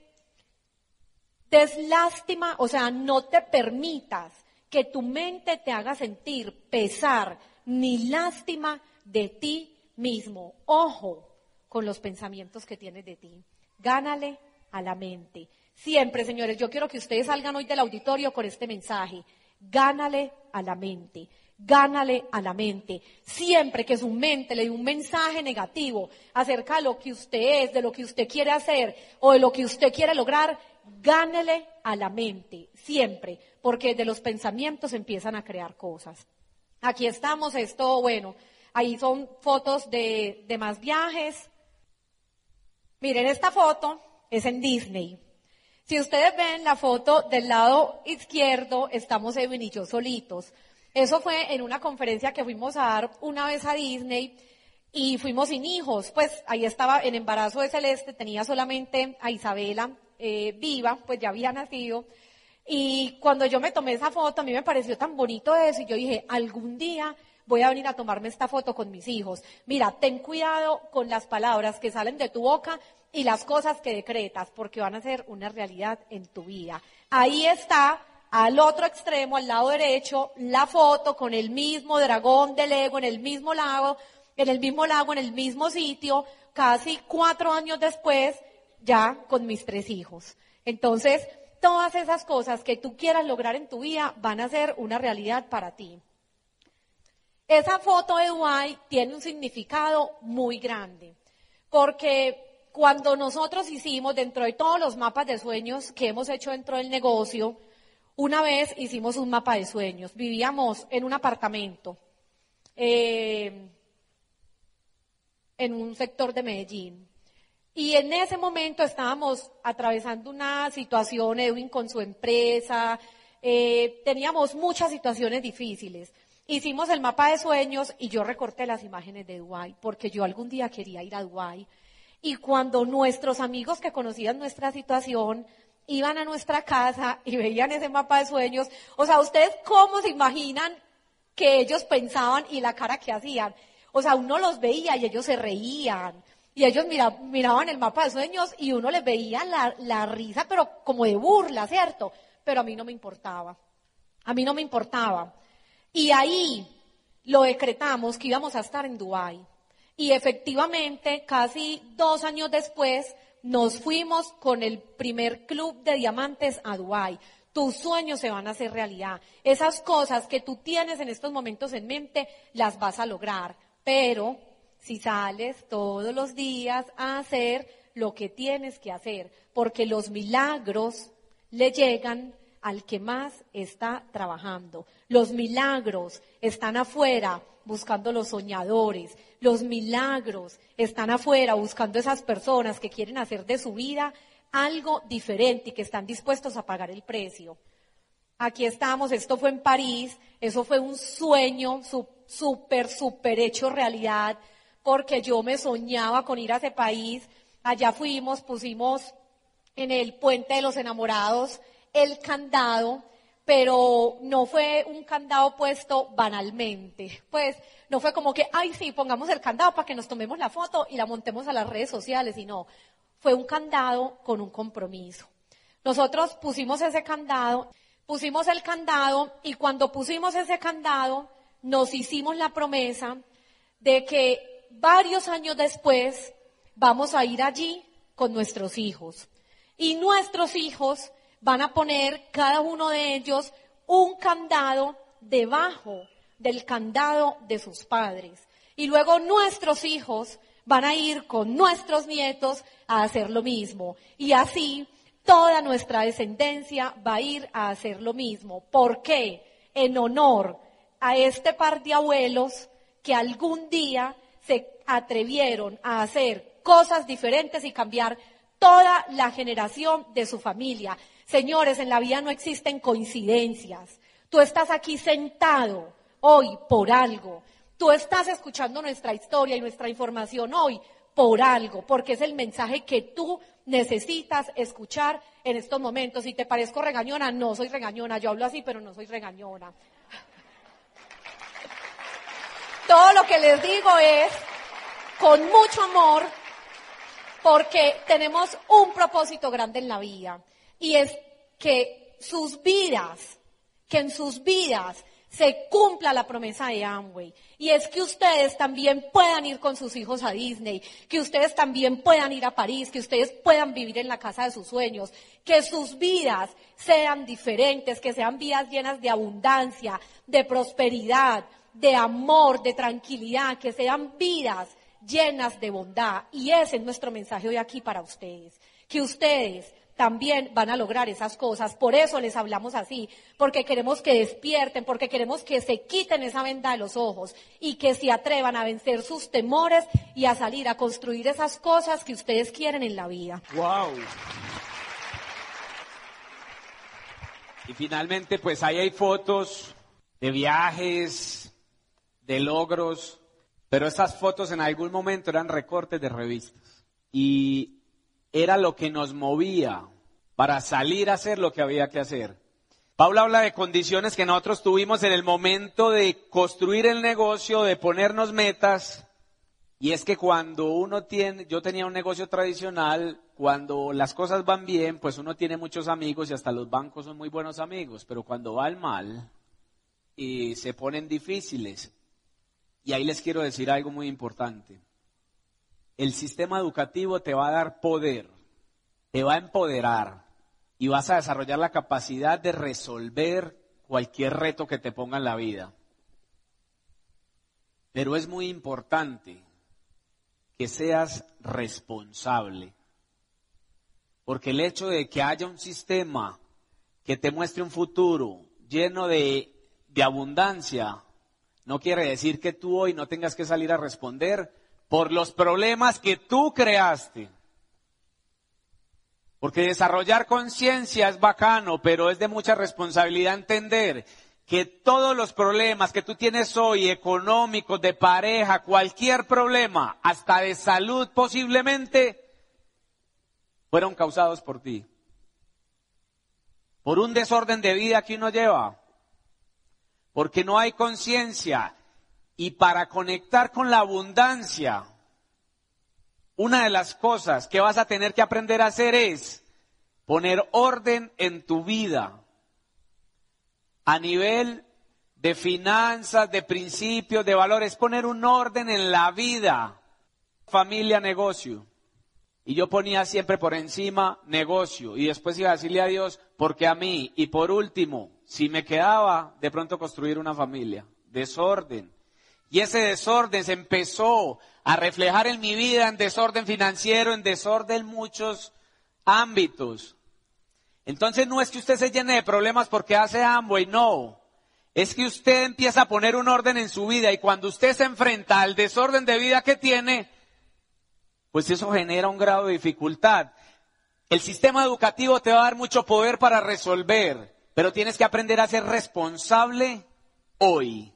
des lástima, o sea, no te permitas que tu mente te haga sentir pesar ni lástima de ti mismo. Ojo con los pensamientos que tienes de ti. Gánale a la mente. Siempre, señores, yo quiero que ustedes salgan hoy del auditorio con este mensaje. Gánale a la mente. Gánale a la mente. Siempre que su mente le dé un mensaje negativo acerca de lo que usted es, de lo que usted quiere hacer o de lo que usted quiere lograr, gánele a la mente, siempre, porque de los pensamientos empiezan a crear cosas. Aquí estamos, esto, bueno, ahí son fotos de, más viajes. Miren, esta foto es en Disney. Si ustedes ven la foto del lado izquierdo, estamos Edwin y yo solitos. Eso fue en una conferencia que fuimos a dar una vez a Disney y fuimos sin hijos. Pues ahí estaba en embarazo de Celeste, tenía solamente a Isabela eh, viva, pues ya había nacido. Y cuando yo me tomé esa foto, a mí me pareció tan bonito eso y yo dije, algún día voy a venir a tomarme esta foto con mis hijos. Mira, ten cuidado con las palabras que salen de tu boca y las cosas que decretas, porque van a ser una realidad en tu vida. Ahí está, al otro extremo, al lado derecho, la foto con el mismo dragón del ego en el mismo lago, en el mismo lago, en el mismo sitio, casi cuatro años después, ya con mis tres hijos. Entonces, todas esas cosas que tú quieras lograr en tu vida van a ser una realidad para ti. Esa foto de Dubái tiene un significado muy grande, porque cuando nosotros hicimos dentro de todos los mapas de sueños que hemos hecho dentro del negocio, una vez hicimos un mapa de sueños, vivíamos en un apartamento eh, en un sector de Medellín. Y en ese momento estábamos atravesando una situación, Edwin con su empresa, eh, teníamos muchas situaciones difíciles. Hicimos el mapa de sueños y yo recorté las imágenes de Dubái, porque yo algún día quería ir a Dubái. Y cuando nuestros amigos que conocían nuestra situación iban a nuestra casa y veían ese mapa de sueños, o sea, ¿ustedes cómo se imaginan que ellos pensaban y la cara que hacían? O sea, uno los veía y ellos se reían. Y ellos miraban el mapa de sueños y uno les veía la, la risa, pero como de burla, ¿cierto? Pero a mí no me importaba. A mí no me importaba. Y ahí lo decretamos que íbamos a estar en Dubái. Y efectivamente, casi dos años después, nos fuimos con el primer club de diamantes a Dubái. Tus sueños se van a hacer realidad. Esas cosas que tú tienes en estos momentos en mente, las vas a lograr. Pero si sales todos los días a hacer lo que tienes que hacer, porque los milagros le llegan al que más está trabajando. Los milagros están afuera buscando los soñadores. Los milagros están afuera buscando esas personas que quieren hacer de su vida algo diferente y que están dispuestos a pagar el precio. Aquí estamos, esto fue en París, eso fue un sueño súper, súper hecho realidad porque yo me soñaba con ir a ese país. Allá fuimos, pusimos en el puente de los enamorados el candado pero no fue un candado puesto banalmente. Pues no fue como que, ay, sí, pongamos el candado para que nos tomemos la foto y la montemos a las redes sociales, y no, fue un candado con un compromiso. Nosotros pusimos ese candado, pusimos el candado y cuando pusimos ese candado nos hicimos la promesa de que varios años después vamos a ir allí con nuestros hijos. Y nuestros hijos van a poner cada uno de ellos un candado debajo del candado de sus padres. Y luego nuestros hijos van a ir con nuestros nietos a hacer lo mismo. Y así toda nuestra descendencia va a ir a hacer lo mismo. ¿Por qué? En honor a este par de abuelos que algún día se atrevieron a hacer cosas diferentes y cambiar toda la generación de su familia. Señores, en la vida no existen coincidencias. Tú estás aquí sentado hoy por algo. Tú estás escuchando nuestra historia y nuestra información hoy por algo, porque es el mensaje que tú necesitas escuchar en estos momentos. Si te parezco regañona, no soy regañona. Yo hablo así, pero no soy regañona. Todo lo que les digo es con mucho amor, porque tenemos un propósito grande en la vida y es que sus vidas, que en sus vidas se cumpla la promesa de Amway. Y es que ustedes también puedan ir con sus hijos a Disney, que ustedes también puedan ir a París, que ustedes puedan vivir en la casa de sus sueños, que sus vidas sean diferentes, que sean vidas llenas de abundancia, de prosperidad, de amor, de tranquilidad, que sean vidas llenas de bondad. Y ese es nuestro mensaje hoy aquí para ustedes. Que ustedes también van a lograr esas cosas. Por eso les hablamos así, porque queremos que despierten, porque queremos que se quiten esa venda de los ojos y que se atrevan a vencer sus temores y a salir a construir esas cosas que ustedes quieren en la vida. Wow. Y finalmente, pues ahí hay fotos de viajes, de logros, pero estas fotos en algún momento eran recortes de revistas. Y era lo que nos movía para salir a hacer lo que había que hacer. Paula habla de condiciones que nosotros tuvimos en el momento de construir el negocio, de ponernos metas. Y es que cuando uno tiene, yo tenía un negocio tradicional, cuando las cosas van bien, pues uno tiene muchos amigos y hasta los bancos son muy buenos amigos, pero cuando va al mal y se ponen difíciles, y ahí les quiero decir algo muy importante. El sistema educativo te va a dar poder, te va a empoderar y vas a desarrollar la capacidad de resolver cualquier reto que te ponga en la vida. Pero es muy importante que seas responsable. Porque el hecho de que haya un sistema que te muestre un futuro lleno de, de abundancia no quiere decir que tú hoy no tengas que salir a responder por los problemas que tú creaste. Porque desarrollar conciencia es bacano, pero es de mucha responsabilidad entender que todos los problemas que tú tienes hoy, económicos, de pareja, cualquier problema, hasta de salud posiblemente, fueron causados por ti. Por un desorden de vida que uno lleva porque no hay conciencia. Y para conectar con la abundancia, una de las cosas que vas a tener que aprender a hacer es poner orden en tu vida a nivel de finanzas, de principios, de valores, poner un orden en la vida, familia, negocio. Y yo ponía siempre por encima negocio y después iba a decirle a Dios, porque a mí, y por último, si me quedaba de pronto construir una familia, desorden. Y ese desorden se empezó a reflejar en mi vida en desorden financiero, en desorden en muchos ámbitos. Entonces no es que usted se llene de problemas porque hace y no. Es que usted empieza a poner un orden en su vida y cuando usted se enfrenta al desorden de vida que tiene, pues eso genera un grado de dificultad. El sistema educativo te va a dar mucho poder para resolver, pero tienes que aprender a ser responsable hoy.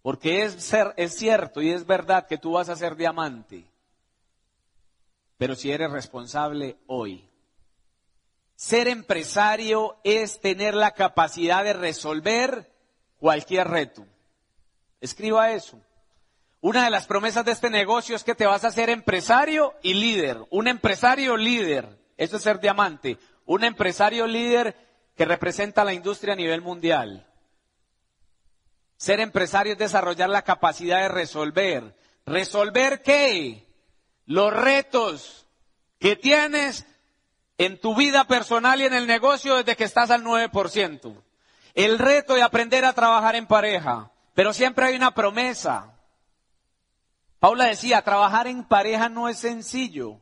Porque es, ser, es cierto y es verdad que tú vas a ser diamante. Pero si eres responsable hoy. Ser empresario es tener la capacidad de resolver cualquier reto. Escriba eso. Una de las promesas de este negocio es que te vas a ser empresario y líder. Un empresario líder. Eso es ser diamante. Un empresario líder que representa la industria a nivel mundial. Ser empresario es desarrollar la capacidad de resolver. ¿Resolver qué? Los retos que tienes en tu vida personal y en el negocio desde que estás al 9%. El reto de aprender a trabajar en pareja. Pero siempre hay una promesa. Paula decía, trabajar en pareja no es sencillo.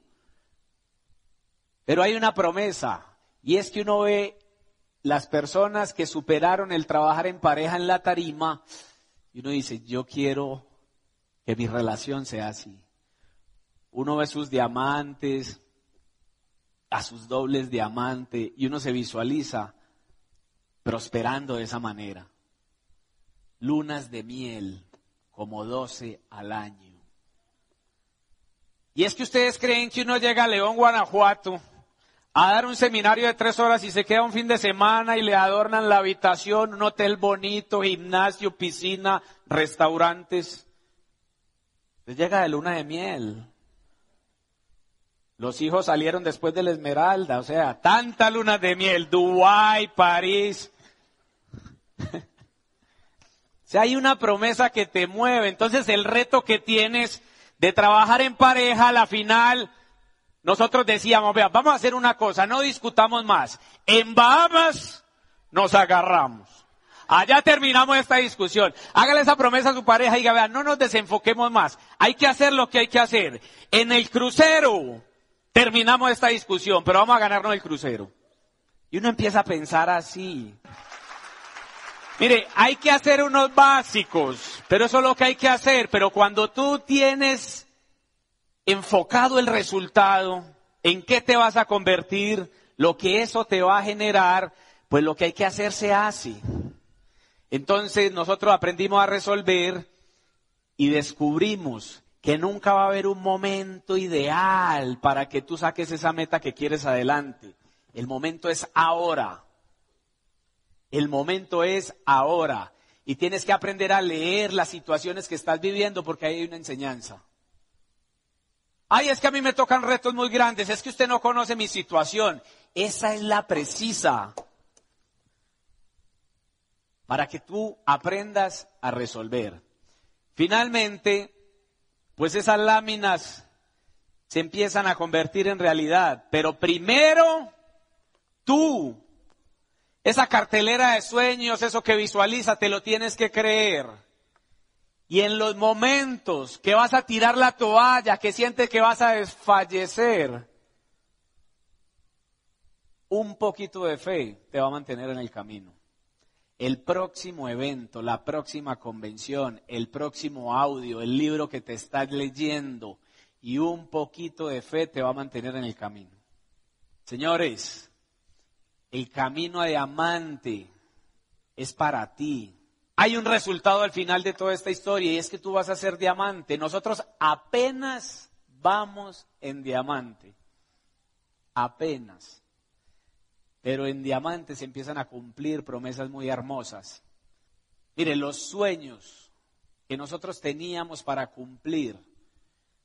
Pero hay una promesa. Y es que uno ve las personas que superaron el trabajar en pareja en la tarima y uno dice, yo quiero que mi relación sea así. Uno ve sus diamantes, a sus dobles diamantes y uno se visualiza prosperando de esa manera. Lunas de miel, como doce al año. Y es que ustedes creen que uno llega a León, Guanajuato, a dar un seminario de tres horas y se queda un fin de semana y le adornan la habitación, un hotel bonito, gimnasio, piscina, restaurantes. Llega de luna de miel. Los hijos salieron después de la Esmeralda, o sea, tanta luna de miel, Dubái, París. [laughs] o sea, hay una promesa que te mueve. Entonces el reto que tienes de trabajar en pareja, a la final, nosotros decíamos, vea, vamos a hacer una cosa, no discutamos más. En Bahamas nos agarramos. Allá terminamos esta discusión. Hágale esa promesa a su pareja y diga, vea, no nos desenfoquemos más. Hay que hacer lo que hay que hacer. En el crucero terminamos esta discusión, pero vamos a ganarnos el crucero. Y uno empieza a pensar así. Mire, hay que hacer unos básicos, pero eso es lo que hay que hacer. Pero cuando tú tienes enfocado el resultado, en qué te vas a convertir, lo que eso te va a generar, pues lo que hay que hacer se hace. Entonces nosotros aprendimos a resolver y descubrimos que nunca va a haber un momento ideal para que tú saques esa meta que quieres adelante. El momento es ahora. El momento es ahora. Y tienes que aprender a leer las situaciones que estás viviendo porque ahí hay una enseñanza. Ay, es que a mí me tocan retos muy grandes, es que usted no conoce mi situación. Esa es la precisa. Para que tú aprendas a resolver. Finalmente, pues esas láminas se empiezan a convertir en realidad. Pero primero, tú, esa cartelera de sueños, eso que visualiza, te lo tienes que creer. Y en los momentos que vas a tirar la toalla, que sientes que vas a desfallecer, un poquito de fe te va a mantener en el camino. El próximo evento, la próxima convención, el próximo audio, el libro que te estás leyendo y un poquito de fe te va a mantener en el camino. Señores, el camino a diamante es para ti, hay un resultado al final de toda esta historia y es que tú vas a ser diamante. Nosotros apenas vamos en diamante. Apenas. Pero en diamante se empiezan a cumplir promesas muy hermosas. Mire, los sueños que nosotros teníamos para cumplir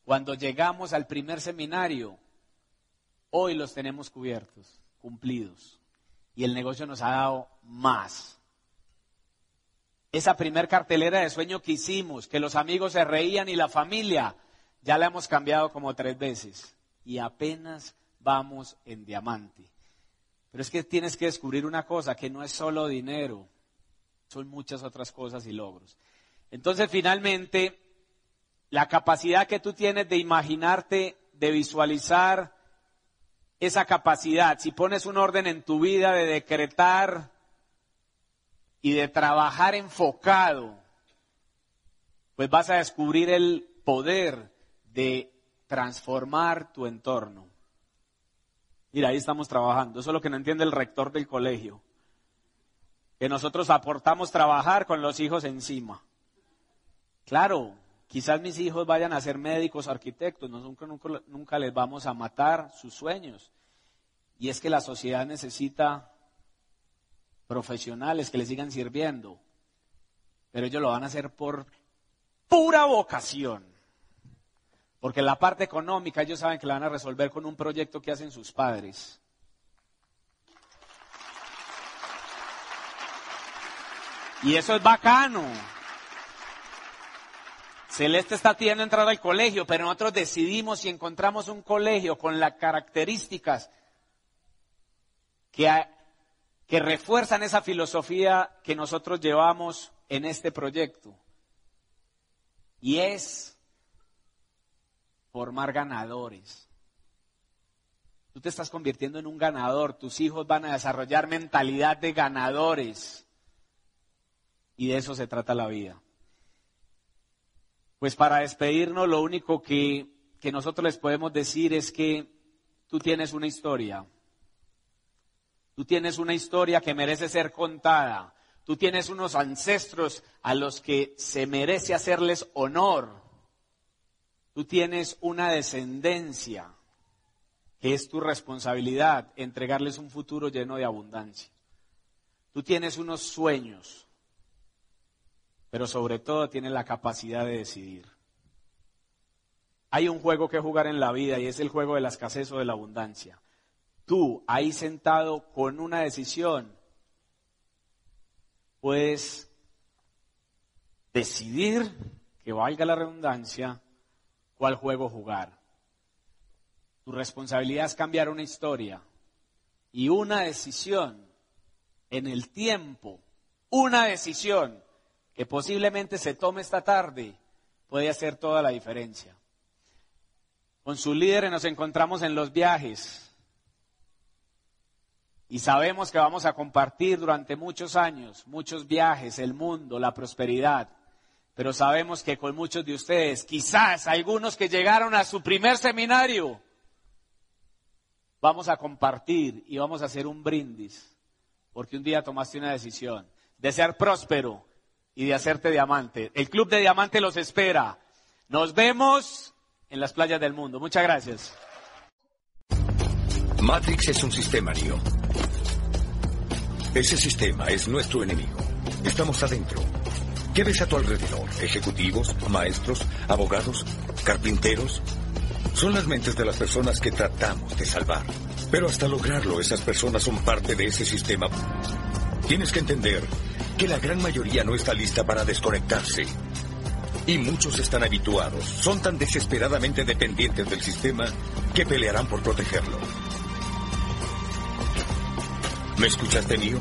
cuando llegamos al primer seminario, hoy los tenemos cubiertos, cumplidos. Y el negocio nos ha dado más esa primer cartelera de sueño que hicimos, que los amigos se reían y la familia, ya la hemos cambiado como tres veces. Y apenas vamos en diamante. Pero es que tienes que descubrir una cosa, que no es solo dinero, son muchas otras cosas y logros. Entonces, finalmente, la capacidad que tú tienes de imaginarte, de visualizar esa capacidad, si pones un orden en tu vida de decretar y de trabajar enfocado, pues vas a descubrir el poder de transformar tu entorno. Mira, ahí estamos trabajando. Eso es lo que no entiende el rector del colegio. Que nosotros aportamos trabajar con los hijos encima. Claro, quizás mis hijos vayan a ser médicos, arquitectos, nunca, nunca, nunca les vamos a matar sus sueños. Y es que la sociedad necesita profesionales que le sigan sirviendo, pero ellos lo van a hacer por pura vocación. Porque la parte económica ellos saben que la van a resolver con un proyecto que hacen sus padres. Y eso es bacano. Celeste está pidiendo entrar al colegio, pero nosotros decidimos si encontramos un colegio con las características que, que refuerzan esa filosofía que nosotros llevamos en este proyecto. Y es formar ganadores. Tú te estás convirtiendo en un ganador, tus hijos van a desarrollar mentalidad de ganadores. Y de eso se trata la vida. Pues para despedirnos lo único que, que nosotros les podemos decir es que tú tienes una historia. Tú tienes una historia que merece ser contada. Tú tienes unos ancestros a los que se merece hacerles honor. Tú tienes una descendencia que es tu responsabilidad entregarles un futuro lleno de abundancia. Tú tienes unos sueños, pero sobre todo tienes la capacidad de decidir. Hay un juego que jugar en la vida y es el juego de la escasez o de la abundancia. Tú, ahí sentado con una decisión, puedes decidir, que valga la redundancia, cuál juego jugar. Tu responsabilidad es cambiar una historia y una decisión en el tiempo, una decisión que posiblemente se tome esta tarde, puede hacer toda la diferencia. Con su líder nos encontramos en los viajes, y sabemos que vamos a compartir durante muchos años, muchos viajes, el mundo, la prosperidad. Pero sabemos que con muchos de ustedes, quizás algunos que llegaron a su primer seminario, vamos a compartir y vamos a hacer un brindis. Porque un día tomaste una decisión de ser próspero y de hacerte diamante. El Club de Diamante los espera. Nos vemos en las playas del mundo. Muchas gracias. Matrix es un sistema, Neo. Ese sistema es nuestro enemigo. Estamos adentro. ¿Qué ves a tu alrededor? ¿Ejecutivos, maestros, abogados, carpinteros? Son las mentes de las personas que tratamos de salvar. Pero hasta lograrlo, esas personas son parte de ese sistema. Tienes que entender que la gran mayoría no está lista para desconectarse. Y muchos están habituados, son tan desesperadamente dependientes del sistema que pelearán por protegerlo. ¿Me escuchaste, mío?